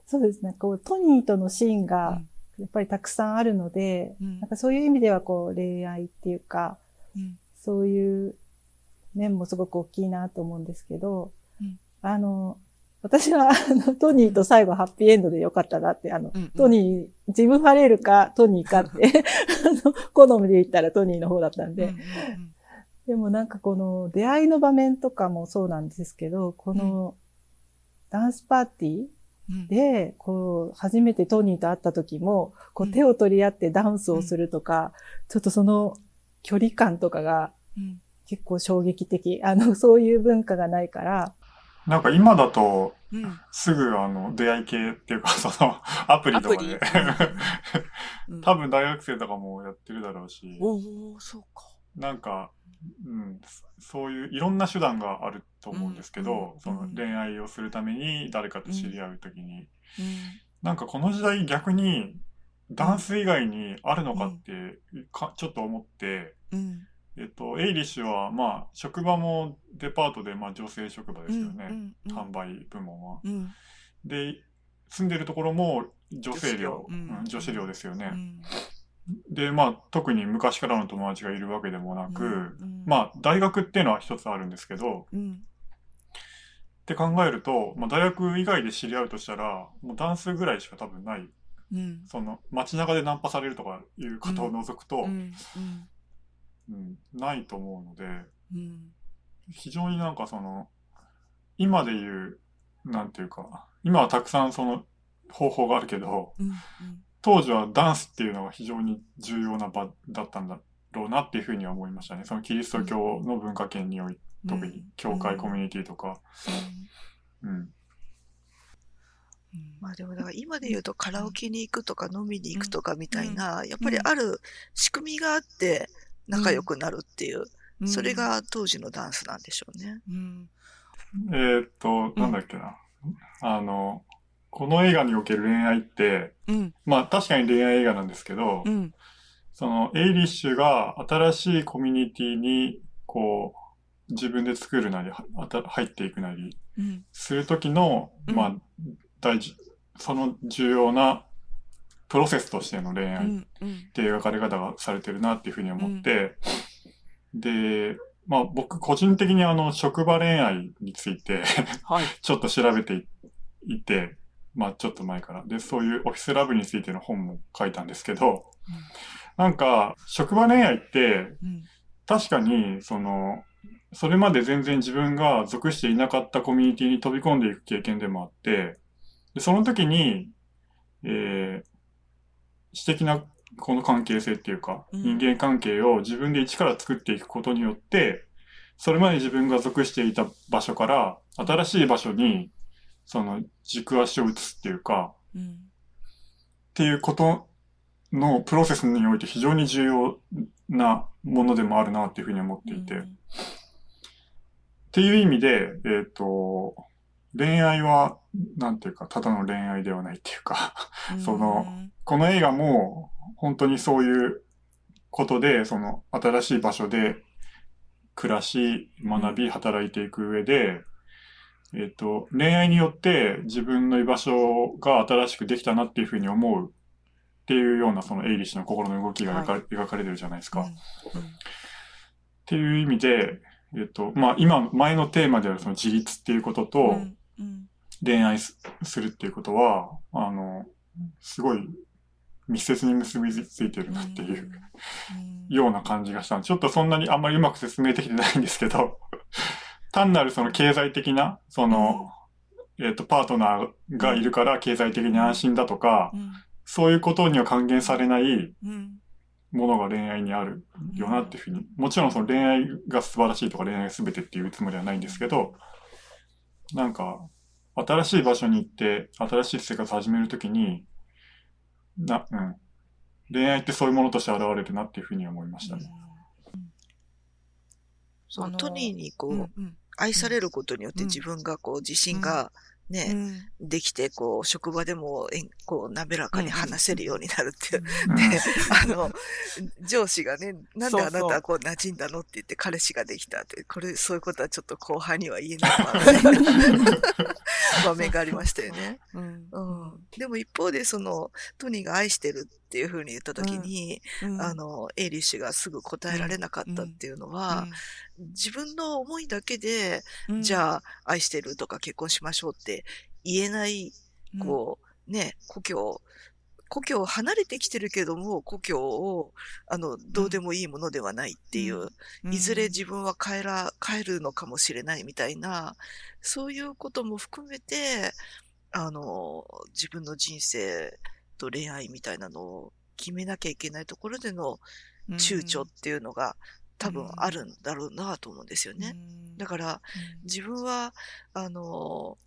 そうですね。こう、トニーとのシーンうがん、やっぱりたくさんあるので、うんなんかそういう意味ではこう、恋愛っていうか、うんそういう面もすごく大きいなと思うんですけど、うんあの、私は、あの、トニーと最後ハッピーエンドでよかったなって、あの、うんうん。トニー、ジム・ファレルかトニーかって、あの、好みで言ったらトニーの方だったんで、うんうんでもなんかこの出会いの場面とかもそうなんですけど、このダンスパーティーうん。で、こう、初めてトニーと会った時も、こううん手を取り合ってダンスをするとか、ちょっとその距離感とかがうん。結構衝撃的。あの、そういう文化がないから、なんか今だと、うん。すぐあの出会い系っていうか、そのアプリとかで。多分大学生とかもやってるだろうし、おお、そうか。なんか、うん、そういういろんな手段があると思うんですけど、うんその恋愛をするために誰かと知り合うときに、うん。なんかこの時代逆にダンス以外にあるのかってかちょっと思って、うんえっと、エイリッシュはまあ職場もデパートでまあ女性職場ですよね、うんうん販売部門は。うん。で住んでるところも女性寮、女子寮うんですよね。うん。でまあ特に昔からの友達がいるわけでもなく、うんまあ大学っていうのは一つあるんですけどうん。って考えると、まあ、大学以外で知り合うとしたらもうダンスぐらいしか多分ない。うん。その街中でナンパされるとかいうことを除くと、うん。うんないと思うので、うん。非常になんかその、今で言う、なんていうか、今はたくさんその方法があるけど、うん。当時はダンスっていうのが非常に重要な場だったんだろうなっていうふうには思いましたね。そのキリスト教の文化圏において、特に教会コミュニティとか。うん。まあでもだから今で言うとカラオケに行くとか飲みに行くとかみたいな、やっぱりある仕組みがあって仲良くなるっていう、うん。それ、が当時のダンスなんでしょうね。うん。えーっと、なんだっけな。あの、この映画における恋愛って、うん。まあ確かに恋愛映画なんですけど、うん。そのエイリッシュが新しいコミュニティに、こう、自分で作るなり、はあた入っていくなり、うん。するときの、うんまあ、大事、その重要なプロセスとしての恋愛っうん。うん。ていう描かれ方がされてるなっていうふうに思って、で、まあ僕個人的にあの職場恋愛についてはい。ちょっと調べていいて、まあちょっと前から。で、そういうオフィスラブについての本も書いたんですけど、なんか職場恋愛ってうん。確かに、その、それまで全然自分が属していなかったコミュニティに飛び込んでいく経験でもあって、でその時に、えー、私的なこの関係性っていうか、うん人間関係を自分で一から作っていくことによって、それまで自分が属していた場所から、新しい場所に、その軸足を移すっていうか、うん。っていうことのプロセスにおいて非常に重要なものでもあるなっていうふうに思っていて。っていう意味で、えっ、と、恋愛は、なんていうか、ただの恋愛ではないっていうか、うん。その、この映画も、本当にそういうことで、その、新しい場所で暮らし、学び、働いていく上で、えっ、と、恋愛によって自分の居場所が新しくできたなっていうふうに思うっていうような、そのエイリッシュの心の動きが描かれ,、描かれてるじゃないですか。うん。っていう意味で、えっ、と、まあ、今、前のテーマであるその自立っていうことと、うんうん恋愛すするっていうことは、あの、すごい密接に結びついてるなっていううん。ような感じがしたんでちょっとそんなにあんまりうまく説明できてないんですけど、単なるその経済的な、その、えっ、と、パートナーがいるから経済的に安心だとか、うん。そういうことには還元されないうん。ものが恋愛にあるよなっていうふうに、もちろんその恋愛が素晴らしいとか恋愛が全てっていうつもりはないんですけど、なんか、新しい場所に行って、新しい生活を始めるときに、な、うん。恋愛ってそういうものとして現れるなっていうふうに思いましたね。そのあのトニーにこう、うんうん愛されることによってうん自分がこう自信がね、うん。できて、こう、職場でも、えんこう、滑らかに話せるようになるっていう。うん。で、あの、上司がね、なんであなたはこう馴染んだのって言って彼氏ができたって、これ、そういうことはちょっと後輩には言えない 場面がありましたよね。うん。うん。でも一方で、その、トニーが愛してるっていうふうに言ったときに、うん。あの、エイリッシュがすぐ答えられなかったっていうのは、自分の思いだけで、うん。じゃあ、愛してるとか結婚しましょうって言えない、うん。こう、ね、故郷、故郷を離れてきてるけども、故郷を、あの、どうでもいいものではないっていう、うん。いずれ自分は帰ら、帰るのかもしれないみたいな、そういうことも含めて、あの、自分の人生と恋愛みたいなのを決めなきゃいけないところでの躊躇っていうのが多分あるんだろうなと思うんですよね。だから、自分は、あの、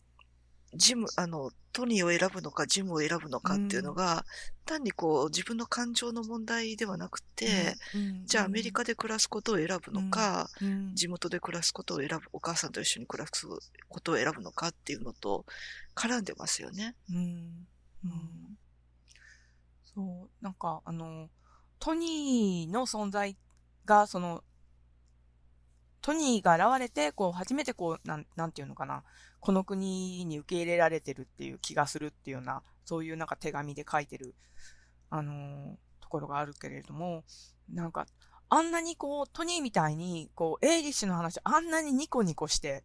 ジム、あの、トニーを選ぶのか、ジムを選ぶのかっていうのが、単にこう、自分の感情の問題ではなくて、じゃあアメリカで暮らすことを選ぶのか、地元で暮らすことを選ぶ、お母さんと一緒に暮らすことを選ぶのかっていうのと絡んでますよね。うん。うんそう、なんか、あの、トニーの存在が、その、トニーが現れて、こう、初めてこう、なん、なんていうのかな、この国に受け入れられてるっていう気がするっていうような、そういうなんか手紙で書いてる、あのところがあるけれども、なんか、あんなにこう、トニーみたいに、こう、エイリッシュの話、あんなにニコニコして、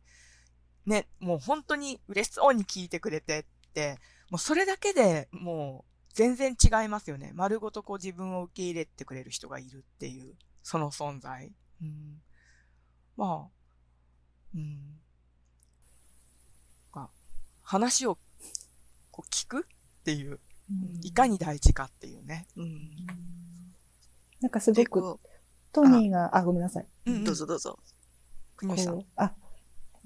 ね、もう本当に嬉しそうに聞いてくれてって、もうそれだけでもう全然違いますよね。丸ごとこう自分を受け入れてくれる人がいるっていう、その存在。うん、まあ、うん。が話をこう聞くっていう、いかに大事かっていうね。うん。なんかすごで、くこトニーが、あ、ごめんなさい。うんうんう、どうぞどうぞ。国吉さんあ、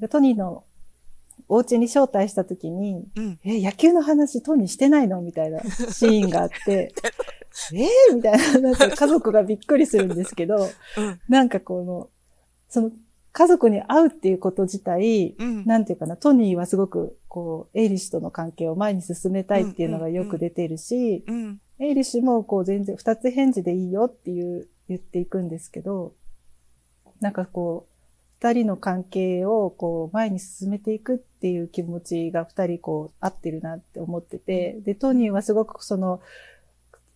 トニーのお家に招待した時に、うん。え、野球の話トニーしてないの？みたいな シーンがあって、え？ー、みたいな、なんか家族がびっくりするんですけど、うん。なんかこの、その、家族に会うっていうこと自体、うん。なんていうかな、トニーはすごく、こう、エイリッシュとの関係を前に進めたいっていうのがよく出てるし、うん。エイリッシュもこう全然二つ返事でいいよっていう言っていくんですけど、なんかこう、二人の関係をこう前に進めていくっていう気持ちが二人こう合ってるなって思ってて、で、トニーはすごくその、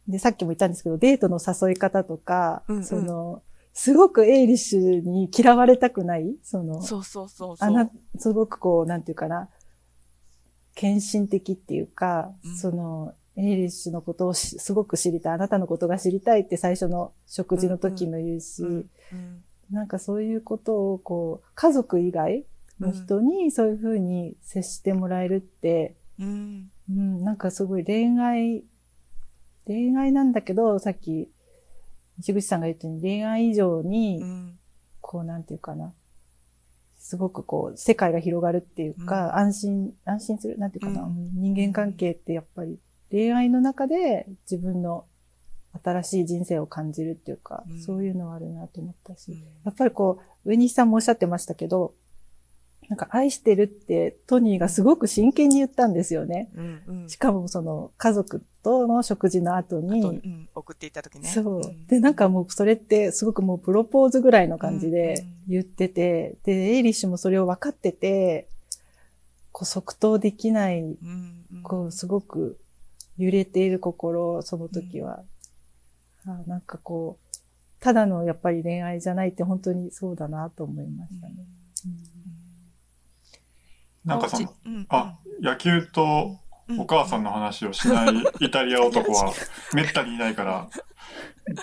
で、さっきも言ったんですけど、デートの誘い方とか、うんうんその、すごくエイリッシュに嫌われたくないその、そうそうそうそう。あな、すごくこう、なんていうかな、献身的っていうか、うんその、エイリッシュのことをしすごく知りたい、あなたのことが知りたいって最初の食事の時も言うし、うん。うん。なんかそういうことをこう、家族以外の人にそういうふうに接してもらえるって、うん。うん、なんかすごい恋愛、恋愛なんだけど、さっき、西口さんが言ったように恋愛以上に、うん。こう、なんていうかな。すごくこう、世界が広がるっていうか、安心、安心する、なんていうかな、うんうん人間関係ってやっぱり、恋愛の中で自分の新しい人生を感じるっていうか、うんそういうのはあるなと思ったし、うんやっぱりこう、上西さんもおっしゃってましたけど、なんか愛してるってトニーがすごく真剣に言ったんですよね。うん。うんしかもその家族との食事の後に、うん、送っていった時ね。そううん。で、なんかもうそれってすごくもうプロポーズぐらいの感じでうん言ってて、で、エイリッシュもそれを分かってて、こう即答できない、こうすごく揺れている心、その時は。あなんかこう、ただのやっぱり恋愛じゃないって本当にそうだなと思いましたね。なんかその、うんあ、野球とお母さんの話をしない イタリア男はめったにいないから、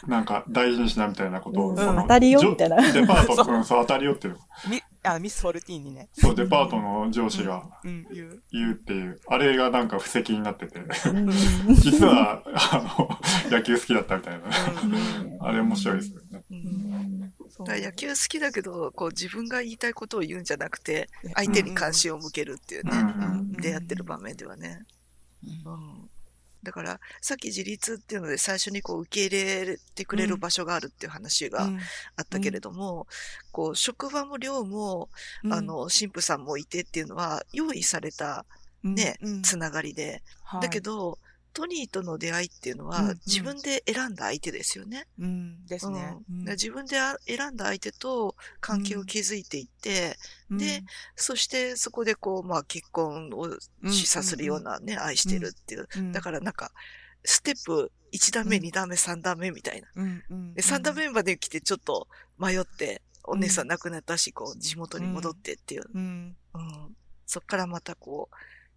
なんか大事にしなみたいなことを、うん。当たりよみたいな。デパート、うん、そう当たりよっていう、みあミス・フォルティーニね。そう、デパートの上司がうん、言う。言うっていう、あれがなんか布石になってて、うん。実は、あの、野球好きだったみたいな。うん。あれ面白いですよね。だから野球好きだけど、こう自分が言いたいことを言うんじゃなくて、ね相手に関心を向けるっていうね、うん。出会ってる場面ではね。うんだから、さっき自立っていうので最初にこう受け入れてくれる場所があるっていう話がうん。あったけれども、こう職場も寮も、うん。あの、神父さんもいてっていうのは用意されたねうん。つながりで、だけ、ど、トニーとの出会いっていうのはうんうん。自分で選んだ相手ですよね。はいうん、ですね。うん。で自分であ選んだ相手と関係を築いていって、うん。で、そしてそこでこう、まあ結婚を示唆するようなね、愛してるっていう。うん。だからなんか、ステップ1段目、うん2段目、3段目みたいな。うん。うん。で、3段目まで来てちょっと迷って、お姉さん亡くなったし、こう、地元に戻ってっていう。うん。うん。そっからまたこう、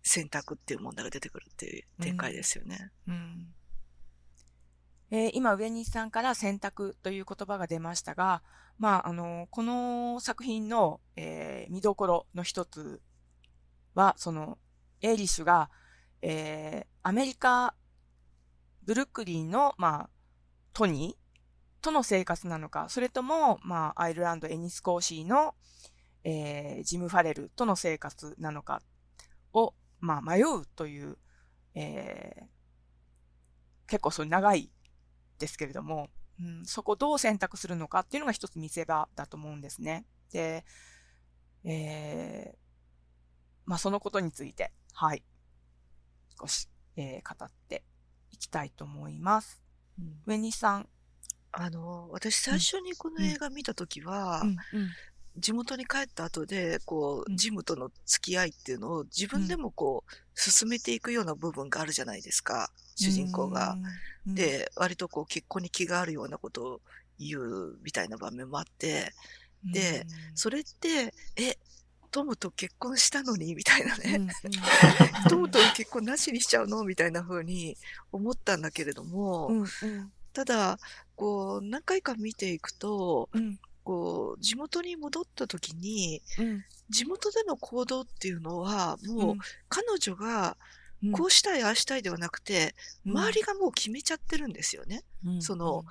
選択っていう問題が出てくるっていう展開ですよね。うんえー今、上西さんから選択という言葉が出ましたが、まあ、あの、この作品の、えー見どころの一つは、その、エイリッシュが、えーアメリカ、ブルックリンの、まあ、トニーとの生活なのか、それとも、まあ、アイルランド・エニスコーシーの、えージム・ファレルとの生活なのかを、まあ、迷うという、えー結構それ長いですけれども、うん、そこをどう選択するのかっていうのが一つ見せ場だと思うんですね。で、えーまあそのことについて、はい、少し、えー語っていきたいと思います。上西さん。あの、私最初にこの映画見たときは、うんうん地元に帰った後で、こう、うん。ジムとの付き合いっていうのを自分でもこう、進めていくような部分があるじゃないですか、主人公が。、うん、で、割とこう、結婚に気があるようなことを言うみたいな場面もあって、でそれって、え、トムと結婚したのに、みたいなね。トムとの結婚なしにしちゃうのみたいな風に思ったんだけれども、うんうん。ただ、こう、何回か見ていくと、うんこう、地元に戻った時に、うん。地元での行動っていうのは、もう、彼女が、うん。こうしたい、ああしたいではなくて、うん。周りがもう決めちゃってるんですよね。うん。その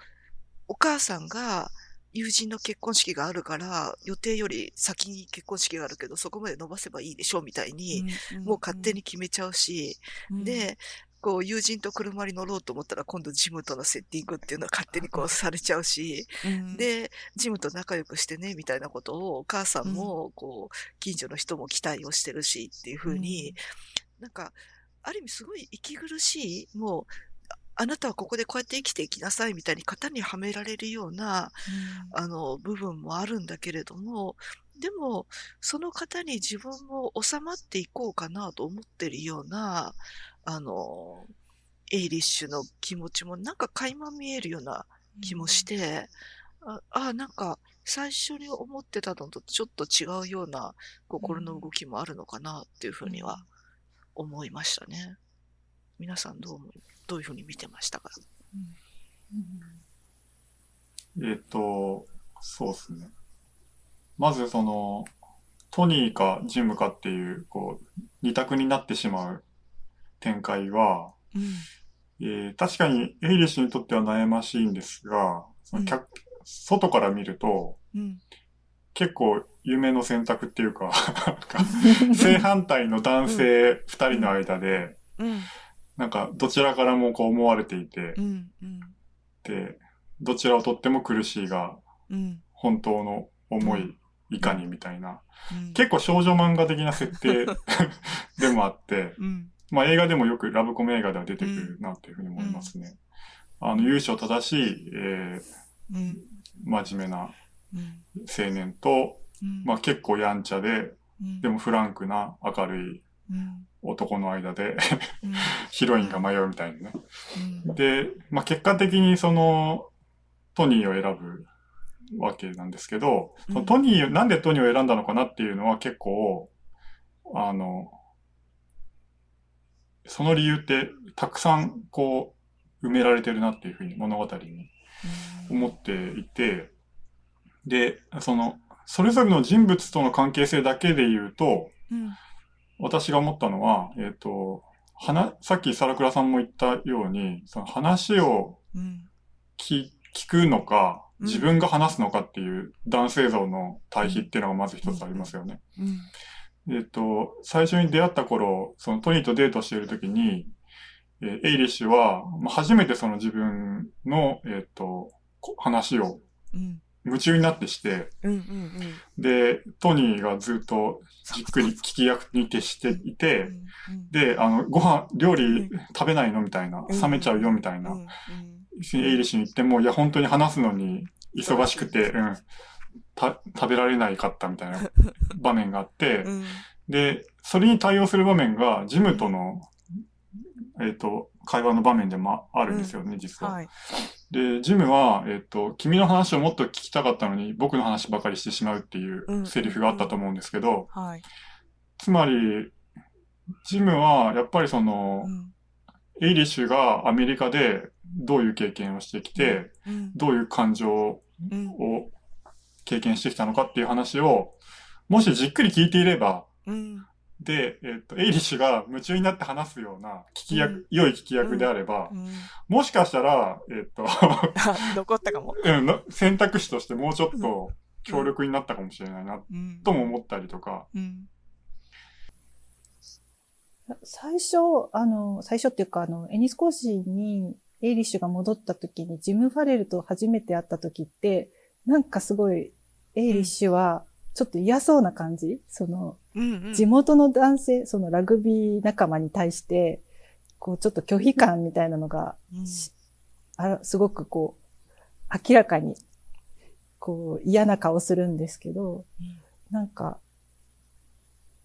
お母さんが、友人の結婚式があるから、予定より先に結婚式があるけど、そこまで伸ばせばいいでしょ、みたいに、もう勝手に決めちゃうし、うん。で、こう、友人と車に乗ろうと思ったら、今度ジムとのセッティングっていうのは勝手にこうされちゃうし、うん。で、ジムと仲良くしてね、みたいなことを、お母さんも、こう、近所の人も期待をしてるし、っていうふうに、なんか、ある意味すごい息苦しい、もう、ああなたはここでこうやって生きていきなさいみたいに型にはめられるような、あの、部分もあるんだけれども、でも、その方に自分も収まっていこうかなと思ってるような、あの、エイリッシュの気持ちもなんか垣間見えるような気もして、あ、あなんか最初に思ってたのとちょっと違うような心の動きもあるのかなっていうふうには思いましたね。皆さんどう、どういうふうに見てましたか？えっ、と、そうですね。まずその、トニーかジムかっていう、こう、二択になってしまう展開は、うん。えー確かにエイリッシュにとっては悩ましいんですが、その客外から見ると、うん。結構夢の選択っていうか、正反対の男性二人の間で、うん。なんかどちらからもこう思われていてう、ん。うん。で、どちらをとっても苦しいが、うん。本当の思いいかにみたいな、うん。結構少女漫画的な設定 でもあって、うんまあ映画でもよくラブコメ映画では出てくるなっていうふうに思いますね。あの、優勝正しい、えうん。ー、真面目なうん青年と、うん。まあ結構やんちゃで、うん。でもフランクな明るいうん。男の間でうん。ヒロインが迷うみたいなね。うん。で、まあ結果的にそのトニーを選ぶわけなんですけど、そのトニー、なんでトニーを選んだのかなっていうのは結構、あの、その理由ってたくさんこう埋められてるなっていうふうに物語に思っていて、で、その、それぞれの人物との関係性だけで言うと、うん私が思ったのは、えっ、と、話、さっきサラクラさんも言ったように、その話をうん。聞聞くのか、うん。自分が話すのかっていう男性像の対比っていうのがまず一つありますよね。うんえっ、と、最初に出会った頃、そのトニーとデートしている時に、えーエイリッシュは、まあ初めてその自分の、えっ、と、こ話をうん。夢中になってして、で、トニーがずっとじっくり聞き役に徹していて、で、あの、ご飯、料理食べないのみたいな、うん。冷めちゃうよみたいな、エイリッシュに言っても、いや、本当に話すのに忙しくて、うん、た食べられないかったみたいな 場面があって、うん。で、それに対応する場面が、ジムとの、えっ、と、会話の場面でもあるんですよね、実は。はい。で、ジムは、えっ、と、君の話をもっと聞きたかったのに、僕の話ばかりしてしまうっていううん。セリフがあったと思うんですけど、はい。つまり、ジムは、やっぱりそのう、ん。エイリッシュがアメリカでどういう経験をしてきて、うん。どういう感情うん。を経験してきたのかっていう話を、もしじっくり聞いていれば、うん。で、えっ、と、エイリッシュが夢中になって話すような聞き役、うん。良い聞き役であれば、うん。もしかしたら、えっ、と、あ 残ったかも。うんの選択肢としてもうちょっと強力になったかもしれないな、うん。とも思ったりとか、うん。最初、あの、最初っていうか、あの、エニスコーシーにエイリッシュが戻った時に、ジム・ファレルと初めて会った時って、なんかすごい、エイリッシュは、ちょっと嫌そうな感じ？その、うんうん。地元の男性、そのラグビー仲間に対して、こう、ちょっと拒否感みたいなのが、うん。しあすごくこう、明らかに、こう、嫌な顔するんですけど、なんか、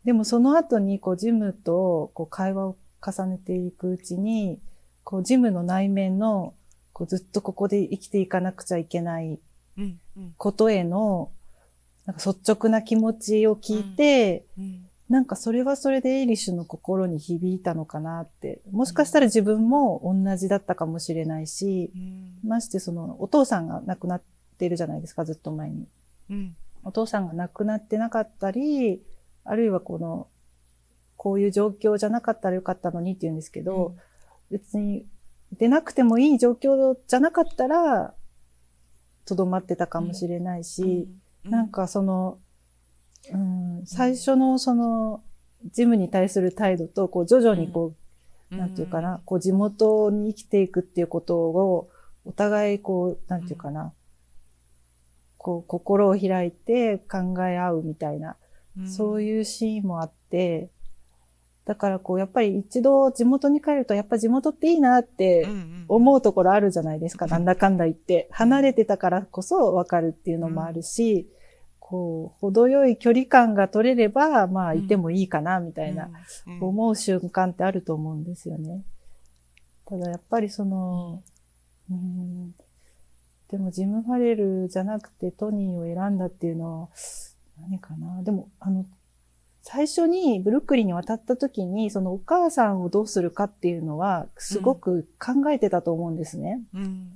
でもその後に、こう、ジムと、こう、会話を重ねていくうちに、こう、ジムの内面の、こう、ずっとここで生きていかなくちゃいけないことへの、なんか率直な気持ちを聞いて、うん。なんかそれはそれでエイリッシュの心に響いたのかなって。もしかしたら自分も同じだったかもしれないし、うん。ましてそのお父さんが亡くなってるじゃないですか、ずっと前に。うん。お父さんが亡くなってなかったり、あるいはこの、こういう状況じゃなかったらよかったのにって言うんですけど、別に出なくてもいい状況じゃなかったら、とどまってたかもしれないし、なんかその、うん、最初のその、ジムに対する態度と、こう徐々にこう、なんていうかな、こう地元に生きていくっていうことを、お互いこう、なんていうかな、こう心を開いて考え合うみたいな、そうういうシーンもあって、だからこう、やっぱり一度地元に帰ると、やっぱ地元っていいなって思うところあるじゃないですか、うん。なんだかんだ言って。離れてたからこそわかるっていうのもあるし、こう、程よい距離感が取れれば、まあ、いてもいいかな、みたいな、思う瞬間ってあると思うんですよね。ただやっぱりその、うん、でもジム・ファレルじゃなくてトニーを選んだっていうのは、何かな。でも、あの、最初にブルックリンに渡った時に、そのお母さんをどうするかっていうのは、すごく考えてたと思うんですね。うん。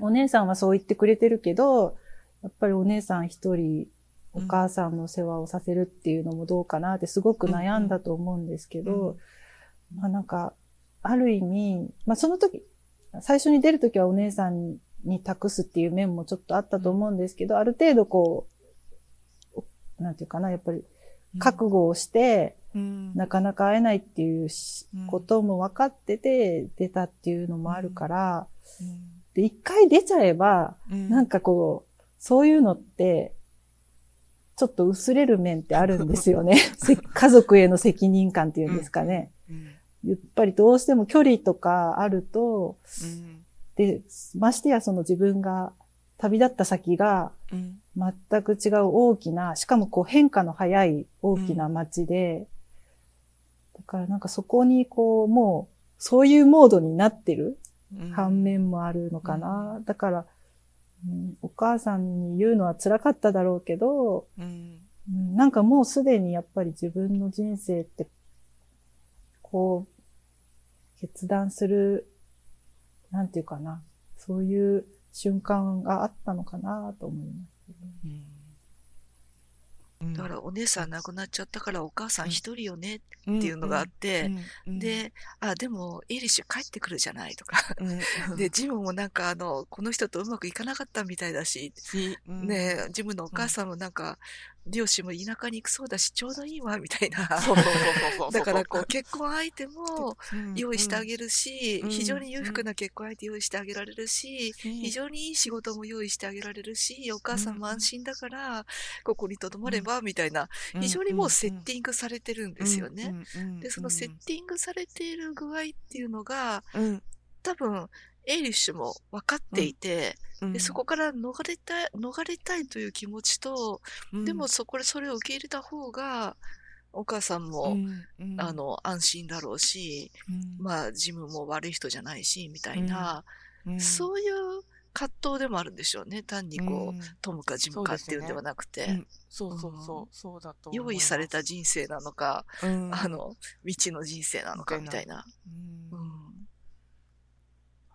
お姉さんはそう言ってくれてるけど、やっぱりお姉さん一人、お母さんの世話をさせるっていうのもどうかなってすごく悩んだと思うんですけど、まあなんか、ある意味、まあその時、最初に出る時はお姉さんに託すっていう面もちょっとあったと思うんですけど、ある程度こう、なんていうかな、やっぱり覚悟をして、うん。なかなか会えないっていうことも分かってて出たっていうのもあるから、うん。で、一回出ちゃえば、うん。なんかこう、そういうのって、ちょっと薄れる面ってあるんですよね。せ家族への責任感っていうんですかね。うん。やっぱりどうしても距離とかあると、うん。で、ましてやその自分が旅立った先がうん全く違う大きな、しかもこう変化の早い大きな街で、だからなんかそこにこうもうそういうモードになってるうん。反面もあるのかな。だから、うんお母さんに言うのは辛かっただろうけど、うんうん。なんかもうすでにやっぱり自分の人生って、こう、決断する、なんていうかな、そういう瞬間があったのかなと思いますけど。うんだからお姉さん亡くなっちゃったからお母さん一人よねうん。っていうのがあって、うんで、あ、でもエイリッシュ帰ってくるじゃないとか。うんで、ジムもなんかあの、この人とうまくいかなかったみたいだし、ねえ、ジムのお母さんもなんか、両親も田舎に行くそうだし、ちょうどいいわ、みたいな。だからこう、結婚相手もうん。用意してあげるし、うん。非常に裕福な結婚相手用意してあげられるし、う。ん非常にいい仕事も用意してあげられるし、お母さんも安心だから、ここに留まれば、みたいな、非常にもうセッティングされてるんですよね。で、そのセッティングされている具合っていうのが、うん。多分、エイリッシュも分かっていて、うん。でそこから逃れたい、逃れたいという気持ちと、うん。でもそこでそれを受け入れた方が、お母さんも、うん。うん。あの、安心だろうし、うん。まあ、ジムも悪い人じゃないし、みたいな、うん。そういう葛藤でもあるんでしょうね。単にこう、うん。トムかジムかっていうんではなくて、うん。そうそうそう。そうだと思います。用意された人生なのか、うん。あの、未知の人生なのかみみたいたいな。うん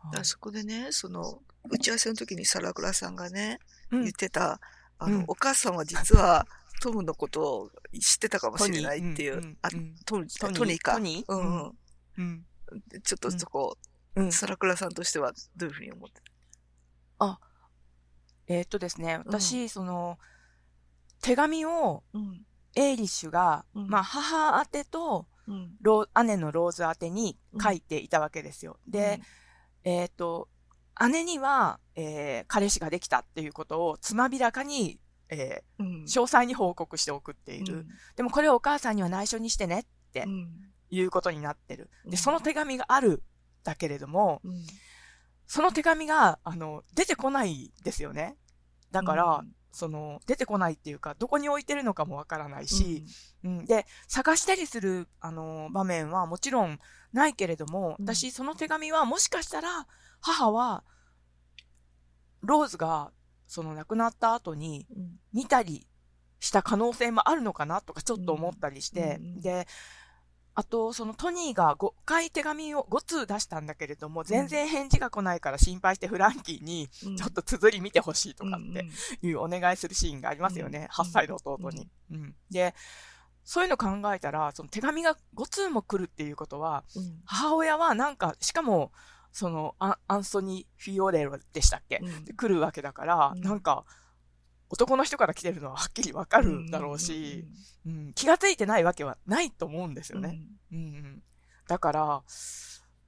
うんだからそこでね、その、打ち合わせの時にサラクラさんがね、うん。言ってた、あの、うん。お母さんは実はトムのことを知ってたかもしれないっていう、トニーうんトムトニー。か？トニー？うんちょっとそこ、うん。サラクラさんとしてはどういうふうに思って？えーっとですね私その手紙をうん。エイリッシュがうん。まあ母宛てと姉のローズ宛てに書いていたわけですよ。で、えーっと、姉には、えー彼氏ができたっていうことをつまびらかに、えうん、ー詳細に報告して送っている。でもこれをお母さんには内緒にしてねってうん。いうことになってる。うんで、その手紙があるだけれども、うん。その手紙が、あの、出てこないですよね。だから、うんその、出てこないっていうか、どこに置いてるのかもわからないし、うん、で、探したりする、あの、場面はもちろんないけれども、うん。私、その手紙はもしかしたら、母は、ローズが、その亡くなった後にうん。見たりした可能性もあるのかなとかちょっと思ったりして、うんうん。で、あと、そのトニーが5回手紙を5通出したんだけれども、全然返事が来ないから心配してフランキーに、うん。ちょっと綴り見てほしいとかうんっていうお願いするシーンがありますよね。うん8歳の弟に。うん。で、そういうの考えたら、その手紙が5通も来るっていうことは、うん。母親はなんか、しかも、そのアンソニー・フィオレロでしたっけ、うん。で来るわけだから、うん。なんか、男の人から来てるのははっきりわかるんだろうし、うん気がついてないわけはないと思うんですよね。うんうんだから、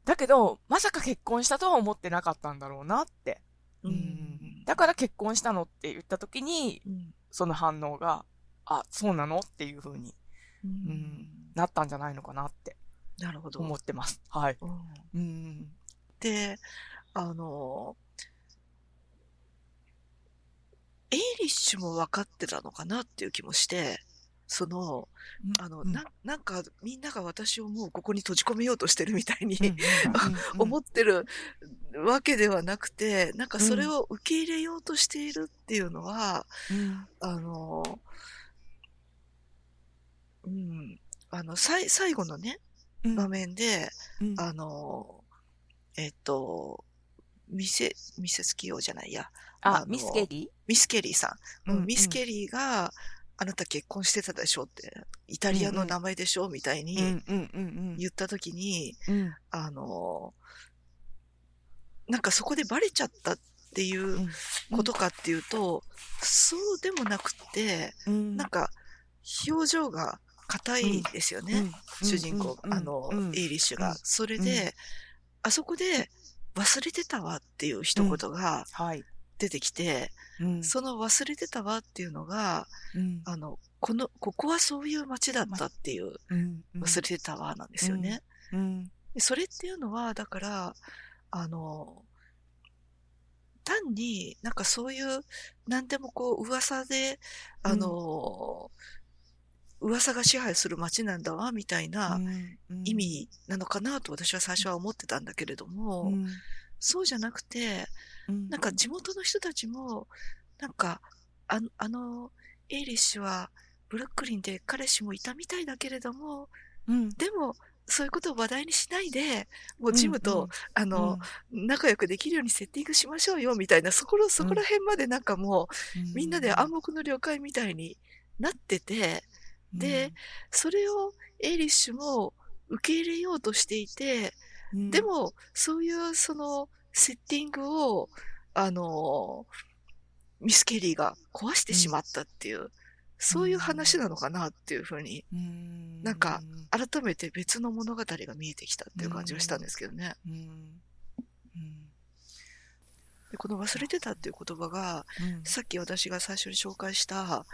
だけど、まさか結婚したとは思ってなかったんだろうなって。ううんんだから結婚したのって言った時に、うんその反応が、あ、そうなのっていう風にうんんなったんじゃないのかなってなるほど。思ってます。はい。うんうん。で、あの、エイリッシュも分かってたのかなっていう気もして、その、あの、うん。ななんかみんなが私をもうここに閉じ込めようとしてるみたいに、思ってるわけではなくて、なんかそれを受け入れようとしているっていうのは、うん。あの、うん、あの、さい最後のね、うん。場面で、うん。あの、えっと、ミセ、ミセスキヨじゃないや、あミスケリミスケリーさん。うんうん。ミスケリーが、あなた結婚してたでしょって、イタリアの名前でしょみたいーに言ったときに、うん。あの、なんかそこでバレちゃったっていううんことかっていうと、そうでもなくって、うん。なんか表情が硬いですよね。うん主人公、うんあの、うん。エイリッシュが。うん。それで、あそこで忘れてたわっていう一言がはい。出てきて、うん。その忘れてたわっていうのが、うん。あの、この、ここはそういう街だったっていう、うん。忘れてたわなんですよね。それっていうのは、だから、あの、単になんかそういう、なんでもこう噂で、あの、噂が支配する街なんだわ、みたいなうん意味なのかなと私は最初は思ってたんだけれども、うんそうじゃなくて、うん。なんか地元の人たちも、なんか、あの、あの、エイリッシュはブルックリンで彼氏もいたみたいだけれども、うん。でも、そういうことを話題にしないで、もうジムと、あうん。の、仲良くできるようにセッティングしましょうよ、みたいな、そこら、そこら辺までなんかもう、みんなで暗黙の了解みたいになってて、で、それをエイリッシュも受け入れようとしていて、うん。で、も、そういうそのセッティングを、あの、ミス・ケリーが壊してしまったっていう、そういう話なのかなっていうふうに、うん。なんか、改めて別の物語が見えてきたっていう感じがしたんですけどね。でこの忘れてたっていう言葉が、うん。さっき私が最初に紹介した、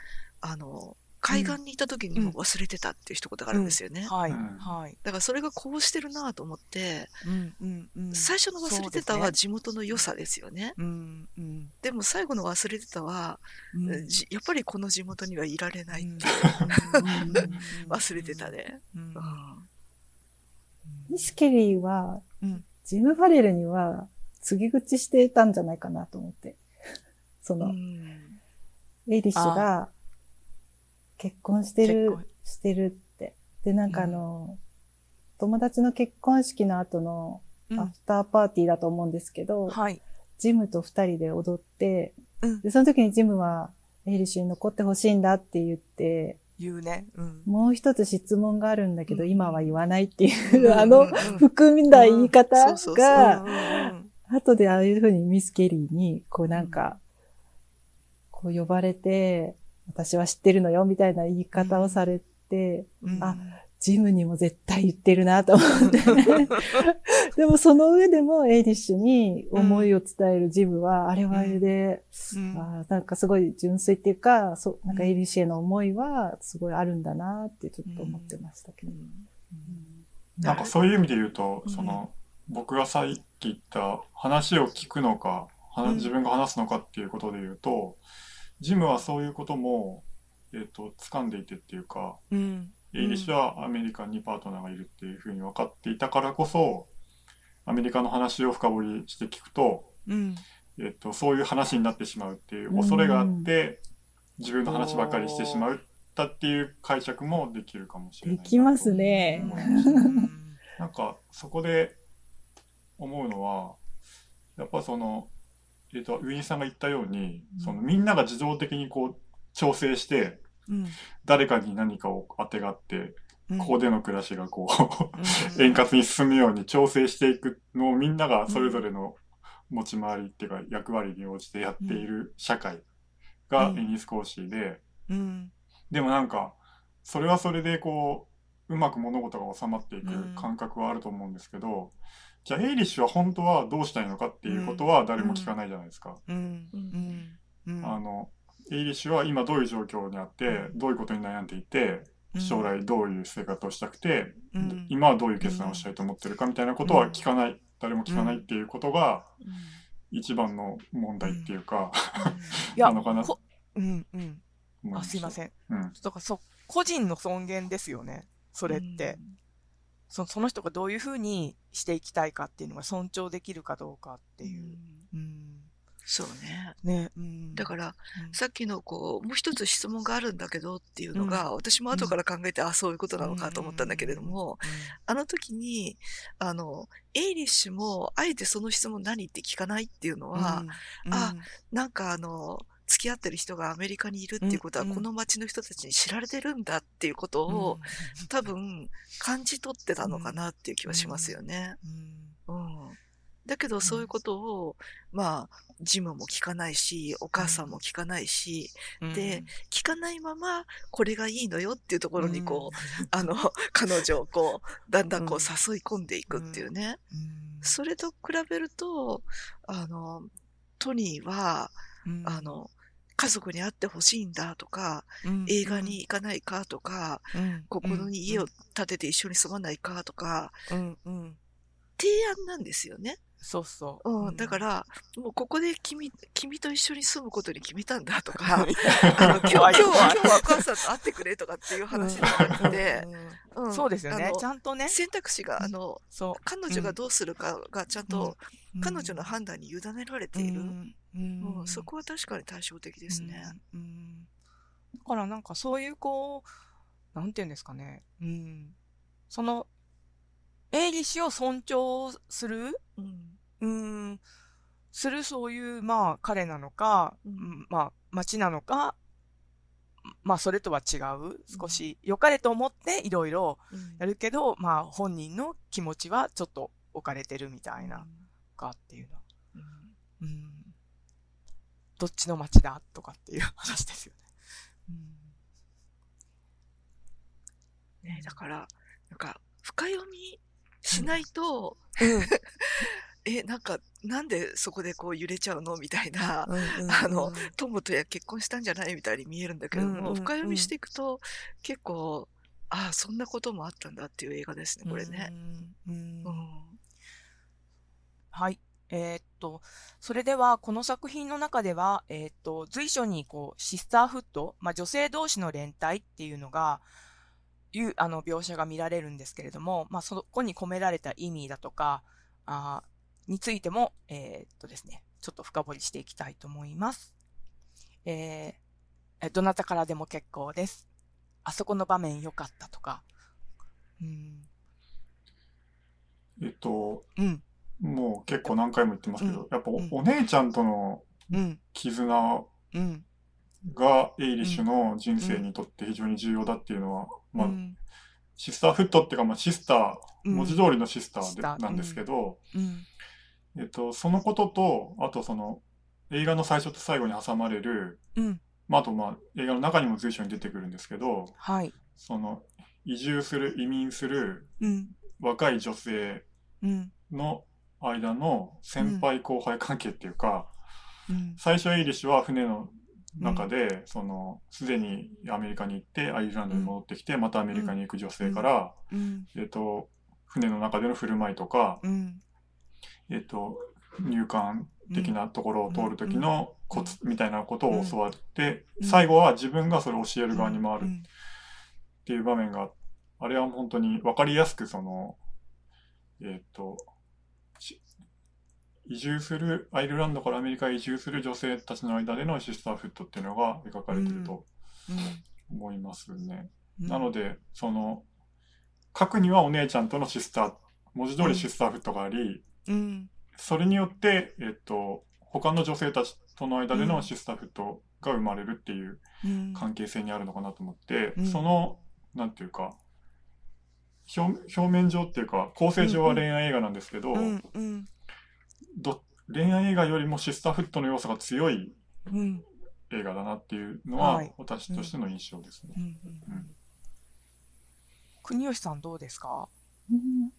あの、海岸にいた時にも忘れてたっていう一言があるんですよね。はい、うん。はい。だからそれがこうしてるなと思って、うんうんうん。最初の忘れてたは地元の良さですよね。うんうん。でも最後の忘れてたは、うん。じやっぱりこの地元にはいられないっていう、忘れてたね。うん。うん。ミスケリーは、うん。ジム・ファレルには告げ口してたんじゃないかなと思って。その、うん。エイリッシュが結婚してるしてるって。で、なんかあの、友達の結婚式の後のうん。アフターパーティーだと思うんですけど、はい。ジムと二人で踊って、うん。で、その時にジムはエイリッシュに残ってほしいんだって言って、言うね。うん。もう一つ質問があるんだけど、うん。今は言わないっていう、うん。あの、うん。含んだ言い方が、うん。後でああいうふうにミス・ケリーに、こうなんか、こう呼ばれて、私は知ってるのよ、みたいな言い方をされて、うん。あジムにも絶対言ってるなと思って。でもその上でもエイリッシュに思いを伝えるジムは、あれはあれで、うん。あーなんかすごい純粋っていうか、そう、なんかエイリッシュへの思いはすごいあるんだなってちょっと思ってましたけど。なんかそういう意味で言うと、うん。その、僕がさっき言った話を聞くのか、はうん。自分が話すのかっていうことで言うと、ジムはそういうことも、えっ、と、掴んでいてっていうか、うんイギリスはアメリカにパートナーがいるっていうふうに分かっていたからこそ、アメリカの話を深掘りして聞くと、うんえっと、そういう話になってしまうっていう恐れがあって、自分の話ばっかりしてしまうったっていう解釈もできるかもしれないなと。できますね。うんなんか、そこで思うのは、やっぱその、えっ、と、ウィンさんが言ったように、そのみんなが自動的にこう、調整して、うん。誰かに何かを当てがって、うん。ここでの暮らしがこう、うん。円滑に進むように調整していくのをみんながそれぞれの持ち回りっていうか役割に応じてやっている社会がうん。エニスコーシーで、うん。でもなんか、それはそれでこう、うまく物事が収まっていくうん。感覚はあると思うんですけど、じゃあエイリッシュは本当はどうしたいのかっていうことは誰も聞かないじゃないですか。あの、エイリッシュは今どういう状況にあって、どういうことに悩んでいて、将来どういう生活をしたくて、うん。今はどういう決断をしたいと思ってるかみたいなことは聞かない、誰も聞かないっていうことが一番の問題っていうか、いやなのかな。こうんうん。思あすいまん。せん。うん。だからそう個人の尊厳ですよねそれって、そその人がどういうふうにしていきたいかっていうのが尊重できるかどうかっていう、うん。そうね。ね、うん、だから、うん。さっきのこう、もう一つ質問があるんだけどっていうのが、私も後から考えて、あ、そういうことなのかと思ったんだけれども、あの時に、あの、エイリッシュも、あえてその質問何って聞かないっていうのは、うん。あなんかあの、付き合ってる人がアメリカにいるっていうことは、うん。うんこの街の人たちに知られてるんだっていうことを、多分、感じ取ってたのかなっていう気はしますよね。うん。うん。だけど、そういうことを、まあ、ジムも聞かないし、お母さんも聞かないし、うん。で聞かないまま、これがいいのよっていうところに、こう、あの、彼女をこう、だんだんこううん。誘い込んでいくっていうね。うん。それと比べると、あの、トニーは、うん。あの、家族に会ってほしいんだとか、うん。映画に行かないかとか、うん。ここに家を建てて一緒に住まないかとか、うん。うん。提案なんですよね。そうそう。うん、だか、ら、もうここで君、君と一緒に住むことに決めたんだとか、あの、今日、今日は、今日はお母さんと会ってくれとかっていう話じゃなくて、うん。そうですよね。ちゃんとね。選択肢が、あの。彼女がどうするかがちゃんと、うん。彼女の判断に委ねられている。うん。うん。そこは確かに対照的ですね。うん。うん。だからなんかそういうこう、なんていうんですかね。うん。その、エイリッシュを尊重する、うん。うん、するそういう、まあ彼なのか、うん。うんまあ町なのか、まあそれとは違う、少し良かれと思っていろいろうん。やるけど、まあ本人の気持ちはちょっと置かれてるみたいな、かっていうの。うん。うん。どっちの町だ？とかっていう話ですよね。ね、だから、なんか、深読みしないと、うん。え、なんか、なんでそこでこう揺れちゃうの？みたいな、うんあの、友とや結婚したんじゃない？みたいに見えるんだけども、うんうんうん深読みしていくと、結構、ああ、そんなこともあったんだっていう映画ですね、これね。。うんうん。はい。えーっと、それでは、この作品の中では、えーっと、随所に、こう、シスターフット、まあ、女性同士の連帯っていうのが、いう、あの、描写が見られるんですけれども、まあ、そこに込められた意味だとか、あーについても、えーっとですね、ちょっと深掘りしていきたいと思います。えーえ、どなたからでも結構です。あそこの場面良かったとか。うん。えっと、うん。もう結構何回も言ってますけど、うんやっぱお,、姉ちゃんとのうん。絆うん。がエイリッシュの人生にとって非常に重要だっていうのは、まあ、うんシスターフットっていうか、まあ、シスター、うん文字通りのシスターで、なんですけど、うん。えっと、そのことと、あとその、映画の最初と最後に挟まれる、うん。まあ、あとまあ、映画の中にも随所に出てくるんですけど、はい。その、移住する、移民するうん。若い女性うん。の間の先輩後輩関係っていうか、うん。最初エイリッシュは船の中で、その、すでにアメリカに行って、アイルランドに戻ってきて、またアメリカに行く女性から、うん。えっと、船の中での振る舞いとか、うん。えっと、入管的なところを通る時のコツみたいなことを教わって、うん。最後は自分がそれを教える側に回るっうん。ていう場面が、あれは本当に分かりやすくその、えっと、し移住する、アイルランドからアメリカへ移住する女性たちの間でのシスターフットっていうのが描かれてると思いますね。うんなので、その、書くにはお姉ちゃんとのシスター、文字通りシスターフットがあり、うん。それによって、えっと、他の女性たちとの間でのシスターフットが生まれるっていううん。関係性にあるのかなと思って、うんその、なんていうか、表表面上っていうか、構成上は恋愛映画なんですけど、うん。うん。ど恋愛映画よりもシスターフットの要素が強いうん。映画だなっていうのは、はい私としての印象ですね。うん。国吉さんどうですか？うん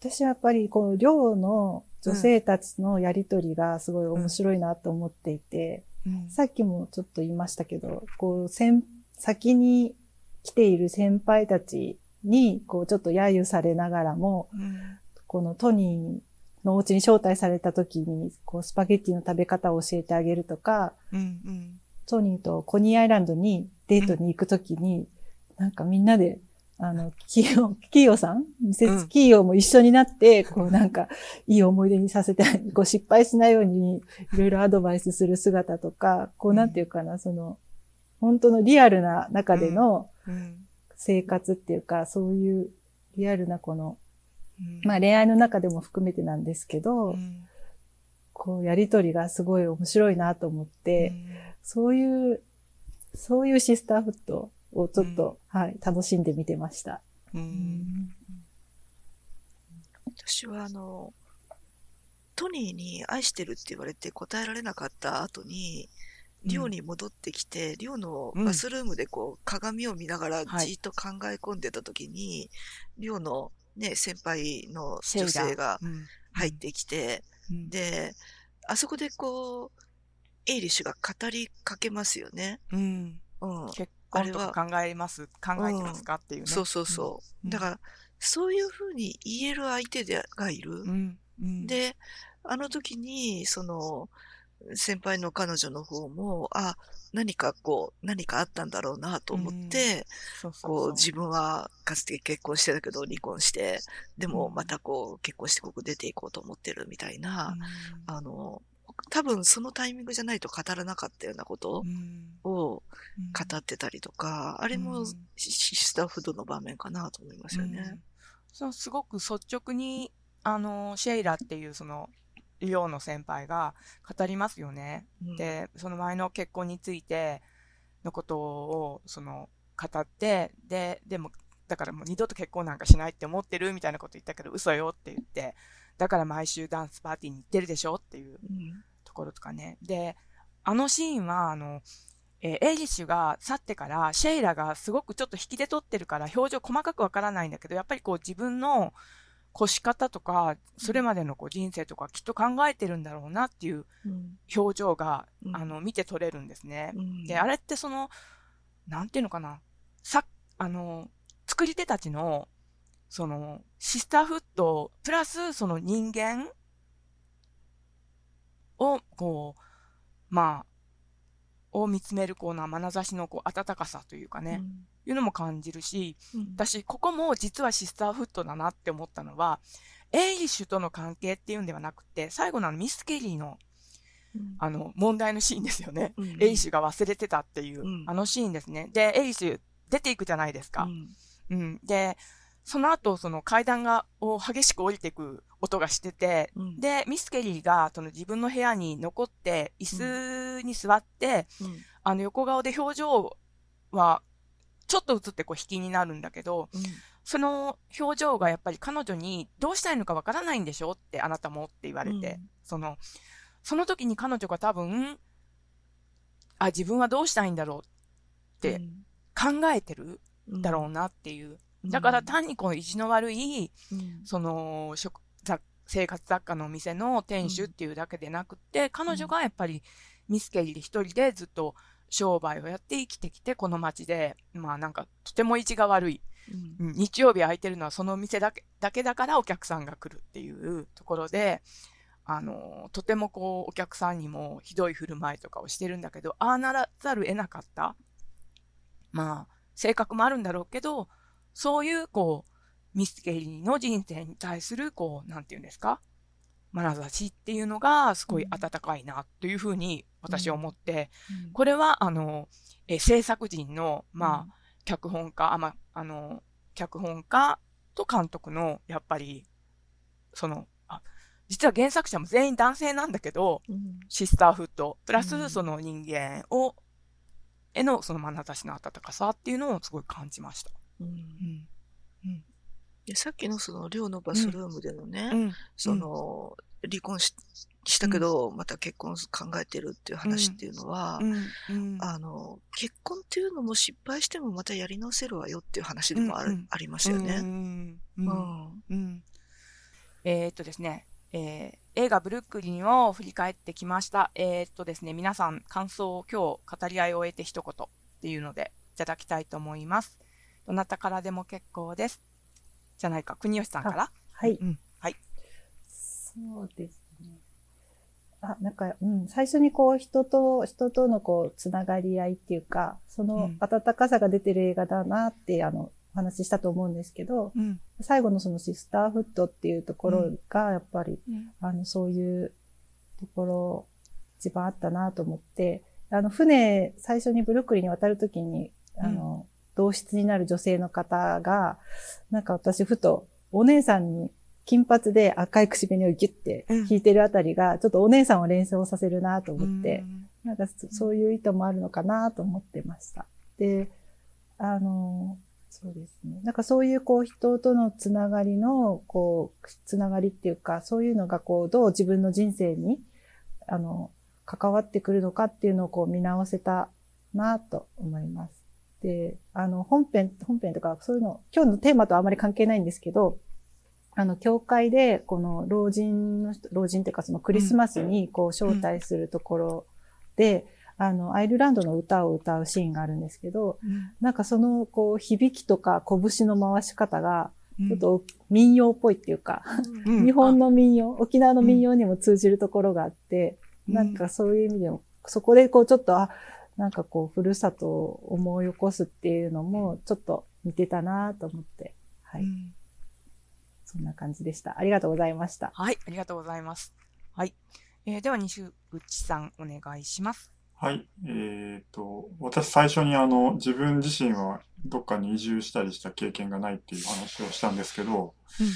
私はやっぱりこの寮の女性たちのやりとりがすごい面白いなと思っていて、うん。さっきもちょっと言いましたけど、こう、先、先に来ている先輩たちに、こう、ちょっと揶揄されながらも、うん。このトニーのお家に招待された時に、こう、スパゲッティの食べ方を教えてあげるとか、うん。うん。トニーとコニーアイランドにデートに行く時に、なんかみんなで、あの、キーヨ、キーヨさんミセうんスキーヨも一緒になって、こう なんか、いい思い出にさせて、こう失敗しないように、いろいろアドバイスする姿とか、こうなんていうかな、その、本当のリアルな中でのうん。生活っていうか、そういうリアルなこの、うん。まあ恋愛の中でも含めてなんですけど、うん、こうやりとりがすごい面白いなと思って、そういう、そういうシスターフットをちょっと、はい、楽しんで見てました。うん。うん。私はあの、トニーに愛してるって言われて答えられなかった後に、寮に戻ってきて、寮のバスルームでこう鏡を見ながらはいじっと考え込ん。でた時に、寮のね、先輩の女性がうん入ってきて、うんで、あそこでこう、エイリッシュが語りかけますよね。うん。うん。結婚とか考えます、考えてますか？っていうね。そうそうそう。うんだから、そういうふうに言える相手でがいる。で、あの時に、その、先輩の彼女の方も、あ、何かこう、何かあったんだろうなと思って、そうそうそう。こう、自分はかつて結婚してたけど離婚して、でもうん。またこう、結婚してここ出ていこうと思ってるみたいな、うん。あの、多分そのタイミングじゃないと語らなかったようなことうん。をうん。語ってたりとか、あれもうん。シシスターフードの場面かなと思いますよね。うん。そうすごく率直に、あの、シェイラっていうその、寮の先輩が語りますよね。うんで、その前の結婚についてのことを、その、語って、で、でも、だからもう二度と結婚なんかしないって思ってるみたいなこと言ったけど、嘘よって言って、だから毎週ダンスパーティーに行ってるでしょっていううんところとかね。で、あのシーンは、あの、えーエイリッシュが去ってから、シェイラがすごくちょっと引きで撮ってるから、表情細かくわからないんだけど、やっぱりこう自分の越し方とか、それまでのこう人生とかきっと考えてるんだろうなっていううん。表情が、うん。あの、見て取れるんですね。うん。で、あれってその、なんていうのかな、さ、あの、作り手たちの、その、シスターフット、プラスその人間を、こう、まあ、を見つめるこうな眼差しのこう温かさというかね、いうのも感じるし、うん私、ここも実はシスターフッドだなって思ったのは、エイリッシュとの関係っていうんではなくて、最後のミス・ケリーのうんあの問題のシーンですよね。うんエイリッシュが忘れてたっていう、うんあのシーンですね。で、エイリッシュ出ていくじゃないですか。うんうん。で、その後、その階段が、を激しく降りていく音がしてて、うん。で、ミス・ケリーが、その自分の部屋に残って、椅子に座って、うん。あの横顔で表情は、ちょっと映ってこう引きになるんだけど、うん。その表情がやっぱり彼女にどうしたいのかわからないんでしょ？ってあなたもって言われて、うん。その、その時に彼女が多分、あ、自分はどうしたいんだろう？って考えてるうん。だろうなっていう。うん。だから単にこの意地の悪い、うん。その、食、雑生活雑貨のお店の店主っていうだけでなくって、彼女がやっぱりミスケリーで一人でずっと商売をやって生きてきて、この街で、まあなんかとても意地が悪い。うん。うん。日曜日空いてるのはその店だけ、だけだからお客さんが来るっていうところで、あの、とてもこう、お客さんにもひどい振る舞いとかをしてるんだけど、ああならざる得なかった。まあ、性格もあるんだろうけど、そういう、こう、ミステリーの人生に対する、こう、なんていうんですか？眼差しっていうのがすごい温かいなというふうに私は思って、うん。これはあの、えー制作人の、まあ、脚本家、あ、まあ、あの、脚本家と監督の、やっぱり、その、あ、実は原作者も全員男性なんだけど、うん。シスターフット、プラスうん。その人間を、へのその眼差しの温かさっていうのをすごい感じました。うんうん。うん。でさっきのその寮のバスルームでのね、うん。その離婚ししたけど、また結婚考えてるっていう話っていうのは、うん。うん。あの結婚っていうのも失敗してもまたやり直せるわよっていう話でもある、うんうんありますようね。ん。う。うんんうん。えーっとですね、えー映画ブルックリンを振り返ってきました。えーっとですね、皆さん感想を今日語り合いを終えて一言っていうのでいただきたいと思います。どなたからでも結構です。じゃないか、国吉さんから？はい。うん。はい。そうですね。あ、なんか、うん、最初にこう、人と、人とのこう、つながり合いっていうか、そのうん温かさが出てる映画だなって、あの、お話ししたと思うんですけど、うん。最後のそのシスターフットっていうところが、やっぱり、うん。あの、そういうところ、一番あったなと思って、あの、船、最初にブルックリンに渡るときに、あの、同室になる女性の方が、なんか私、ふと、お姉さんに、金髪で赤い口紅をギュッて引いてるあたりが、ちょっとお姉さんを連想させるなと思って、なんかそそういう意図もあるのかなと思ってました。で、あの、そうですね。なんかそういうこう人とのつながりの、こう、つながりっていうか、そういうのがこう、どう自分の人生に、あの、関わってくるのかっていうのをこう見直せたなと思います。で、あの、本編、本編とかそういうの、今日のテーマとはあまり関係ないんですけど、あの、教会で、この老人の人、老人っていうかそのクリスマスにこう招待するところで、あの、アイルランドの歌を歌うシーンがあるんですけど、うん。なんかその、こう、響きとか拳の回し方が、うん。ちょっと民謡っぽいっていうか、うん。日本の民謡、沖縄の民謡にも通じるところがあって、うん。なんかそういう意味でも、そこでこうちょっと、あ、なんかこう、ふるさとを思い起こすっていうのも、ちょっと似てたなと思って、はい、うんそんな感じでした。ありがとうございました。はい、ありがとうございます。はい。えーでは、西口さん、お願いします。はい。えっと、私最初にあの、自分自身はどっかに移住したりした経験がないっていう話をしたんですけど、うん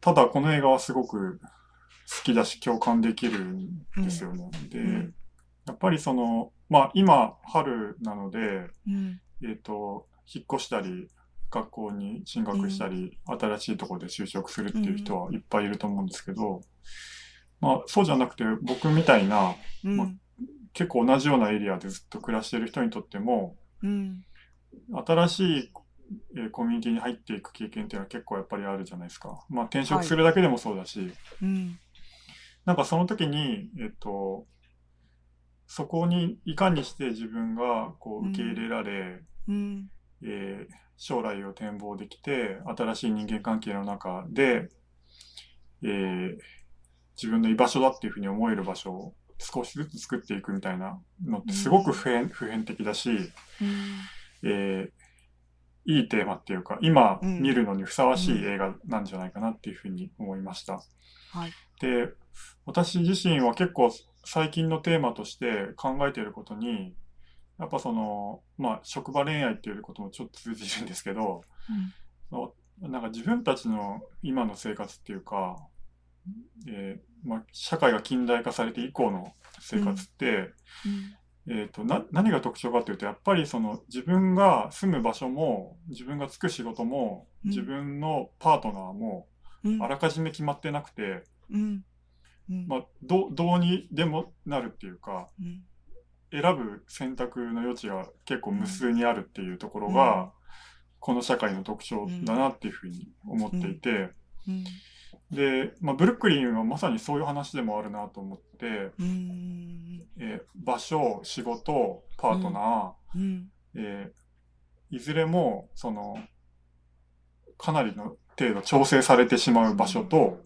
ただこの映画はすごく好きだし共感できるんですよね。で、うんやっぱりその、まあ今春なので、うん。えっと、引っ越したり、学校に進学したり、新しいところで就職するっていう人はいっぱいいると思うんですけど、まあそうじゃなくて僕みたいなうん。ま結構同じようなエリアでずっと暮らしている人にとっても、うん。新しいえーコミュニティに入っていく経験っていうのは結構やっぱりあるじゃないですか。まあ転職するだけでもそうだし、うん。なんかその時に、えっと、そこにいかにして自分がこう受け入れられ、うん。えー将来を展望できて、新しい人間関係の中で、えー自分の居場所だっていうふうに思える場所を少しずつ作っていくみたいなのってすごく普遍,、普遍的だし、えーいいテーマっていうか、今うん見るのにふさわしい映画なんじゃないかなっていうふうに思いました。はい。で、私自身は結構最近のテーマとして考えていることに、やっぱその、まあ、職場恋愛っていうこともちょっと通じるんですけど、そのなんか自分たちの今の生活っていうか、えーまあ、社会が近代化されて以降の生活って、えー、とな何が特徴かというとやっぱりその自分が住む場所も自分が就く仕事もうん自分のパートナーもうん。あらかじめ決まってなくて、うん。うん。まあ、どどうにでもなるっていうかうん。選ぶ選択の余地が結構無数にあるっていうところが、うんこの社会の特徴だなっていうふうに思っていて、うん。で、まあ、ブルックリンはまさにそういう話でもあるなと思って、うん。えー場所仕事パートナー、うん。えーいずれもそのかなりの程度調整されてしまう場所と。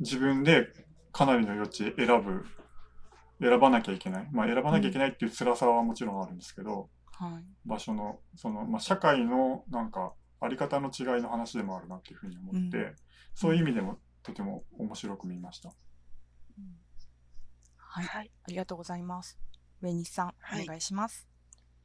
自分でかなりの余地選ぶ選ばなきゃいけないまあ選ばなきゃいけないっていう辛さはもちろんあるんですけどはい。場所のその、まあ、社会のなんかあり方の違いの話でもあるなっていうふうに思って、うんそういう意味でもとても面白く見ました。はい。はい。ありがとうございます。上西さん、はいお願いします。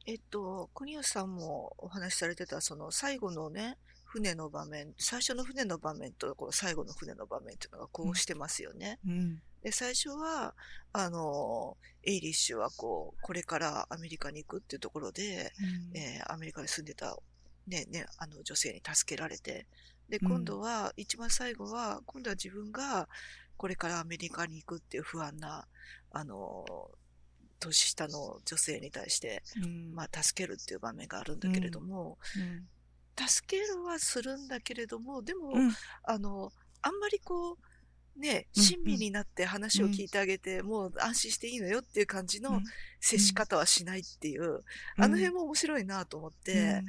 えっと、国吉さんもお話しされてた、その最後のね、船の場面、最初の船の場面とこう最後の船の場面っていうのがこうしてますよね。うん。で、最初は、あの、エイリッシュはこう、これからアメリカに行くっていうところで、うん。えーアメリカに住んでた、ね、ね、あの女性に助けられて、で、うん。今度は、一番最後は、今度は自分がこれからアメリカに行くっていう不安な、あの、年下の女性に対して、うん。まあ、助けるっていう場面があるんだけれども、うん助けるはするんだけれども、でも、うん。あの、あんまりこう、ね、うん親身になって話を聞いてあげて、もう安心していいのよっていう感じの接し方はしないっていう、あの辺も面白いなと思って、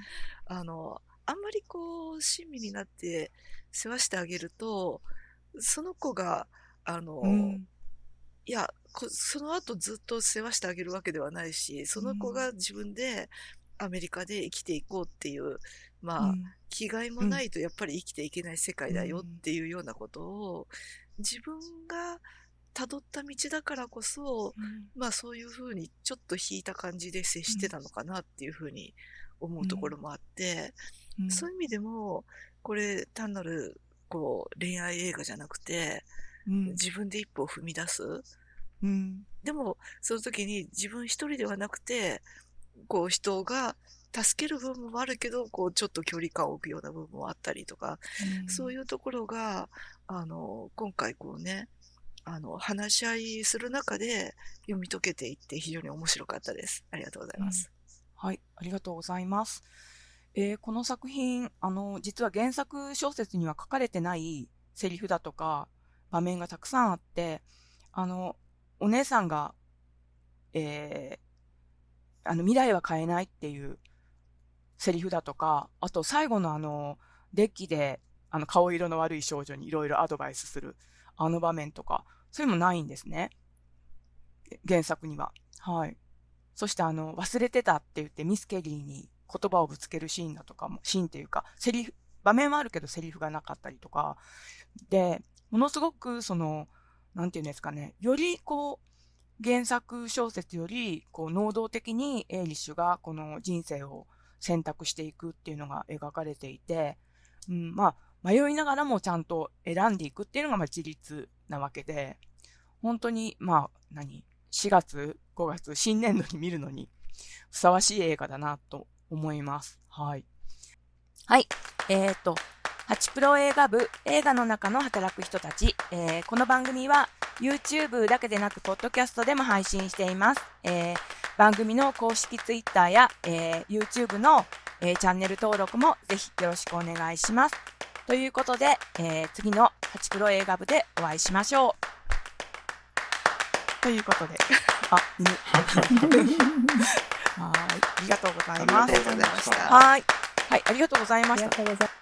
あの、あんまりこう、親身になって世話してあげると、その子が、あの、うん。いや、こその後ずっと世話してあげるわけではないし、その子が自分でアメリカで生きていこうっていう、まあ、うん。気概もないとやっぱり生きていけない世界だよっていうようなことを、自分が辿った道だからこそ、まあそういうふうにちょっと引いた感じで接してたのかなっていうふうに思うところもあって、うん。そういう意味でも、これ単なるこう恋愛映画じゃなくて、うん。自分で一歩を踏み出す。うん。でも、その時に自分一人ではなくて、こう人が助ける部分もあるけど、こうちょっと距離感を置くような部分もあったりとか、そういうところが、あの、今回こうね、あの、話し合いする中で読み解けていって非常に面白かったです。ありがとうございます。はい、ありがとうございます。えーこの作品、あの、実は原作小説には書かれてないセリフだとか場面がたくさんあって、あの、お姉さんが、えーあの、未来は変えないっていうセリフだとか、あと最後のあの、デッキで、あの、顔色の悪い少女にいろいろアドバイスする、あの場面とか、それもないんですね。原作には。はい。そしてあの、忘れてたって言ってミスケリーに言葉をぶつけるシーンだとかも、シーンっていうか、セリフ、場面はあるけどセリフがなかったりとか、で、ものすごくその、なんていうんですかね、よりこう、原作小説より、こう、能動的にエイリッシュがこの人生を選択していくっていうのが描かれていて、うん、まあ、迷いながらもちゃんと選んでいくっていうのがまあ自立なわけで、本当に、まあ、何 ?4 月、5月、新年度に見るのにふさわしい映画だなと思います。はい。はい。えっ、と、ハチプロ映画部映画の中の働く人たち。えーこの番組は YouTube だけでなく、ポッドキャストでも配信しています。えー番組の公式 Twitter や、えー YouTube の、えーチャンネル登録もぜひよろしくお願いします。ということで、えー次のハチプロ映画部でお会いしましょう。ということで、あ、犬。はい。ありがとうございますありがとうございました。はい。はい、ありがとうございました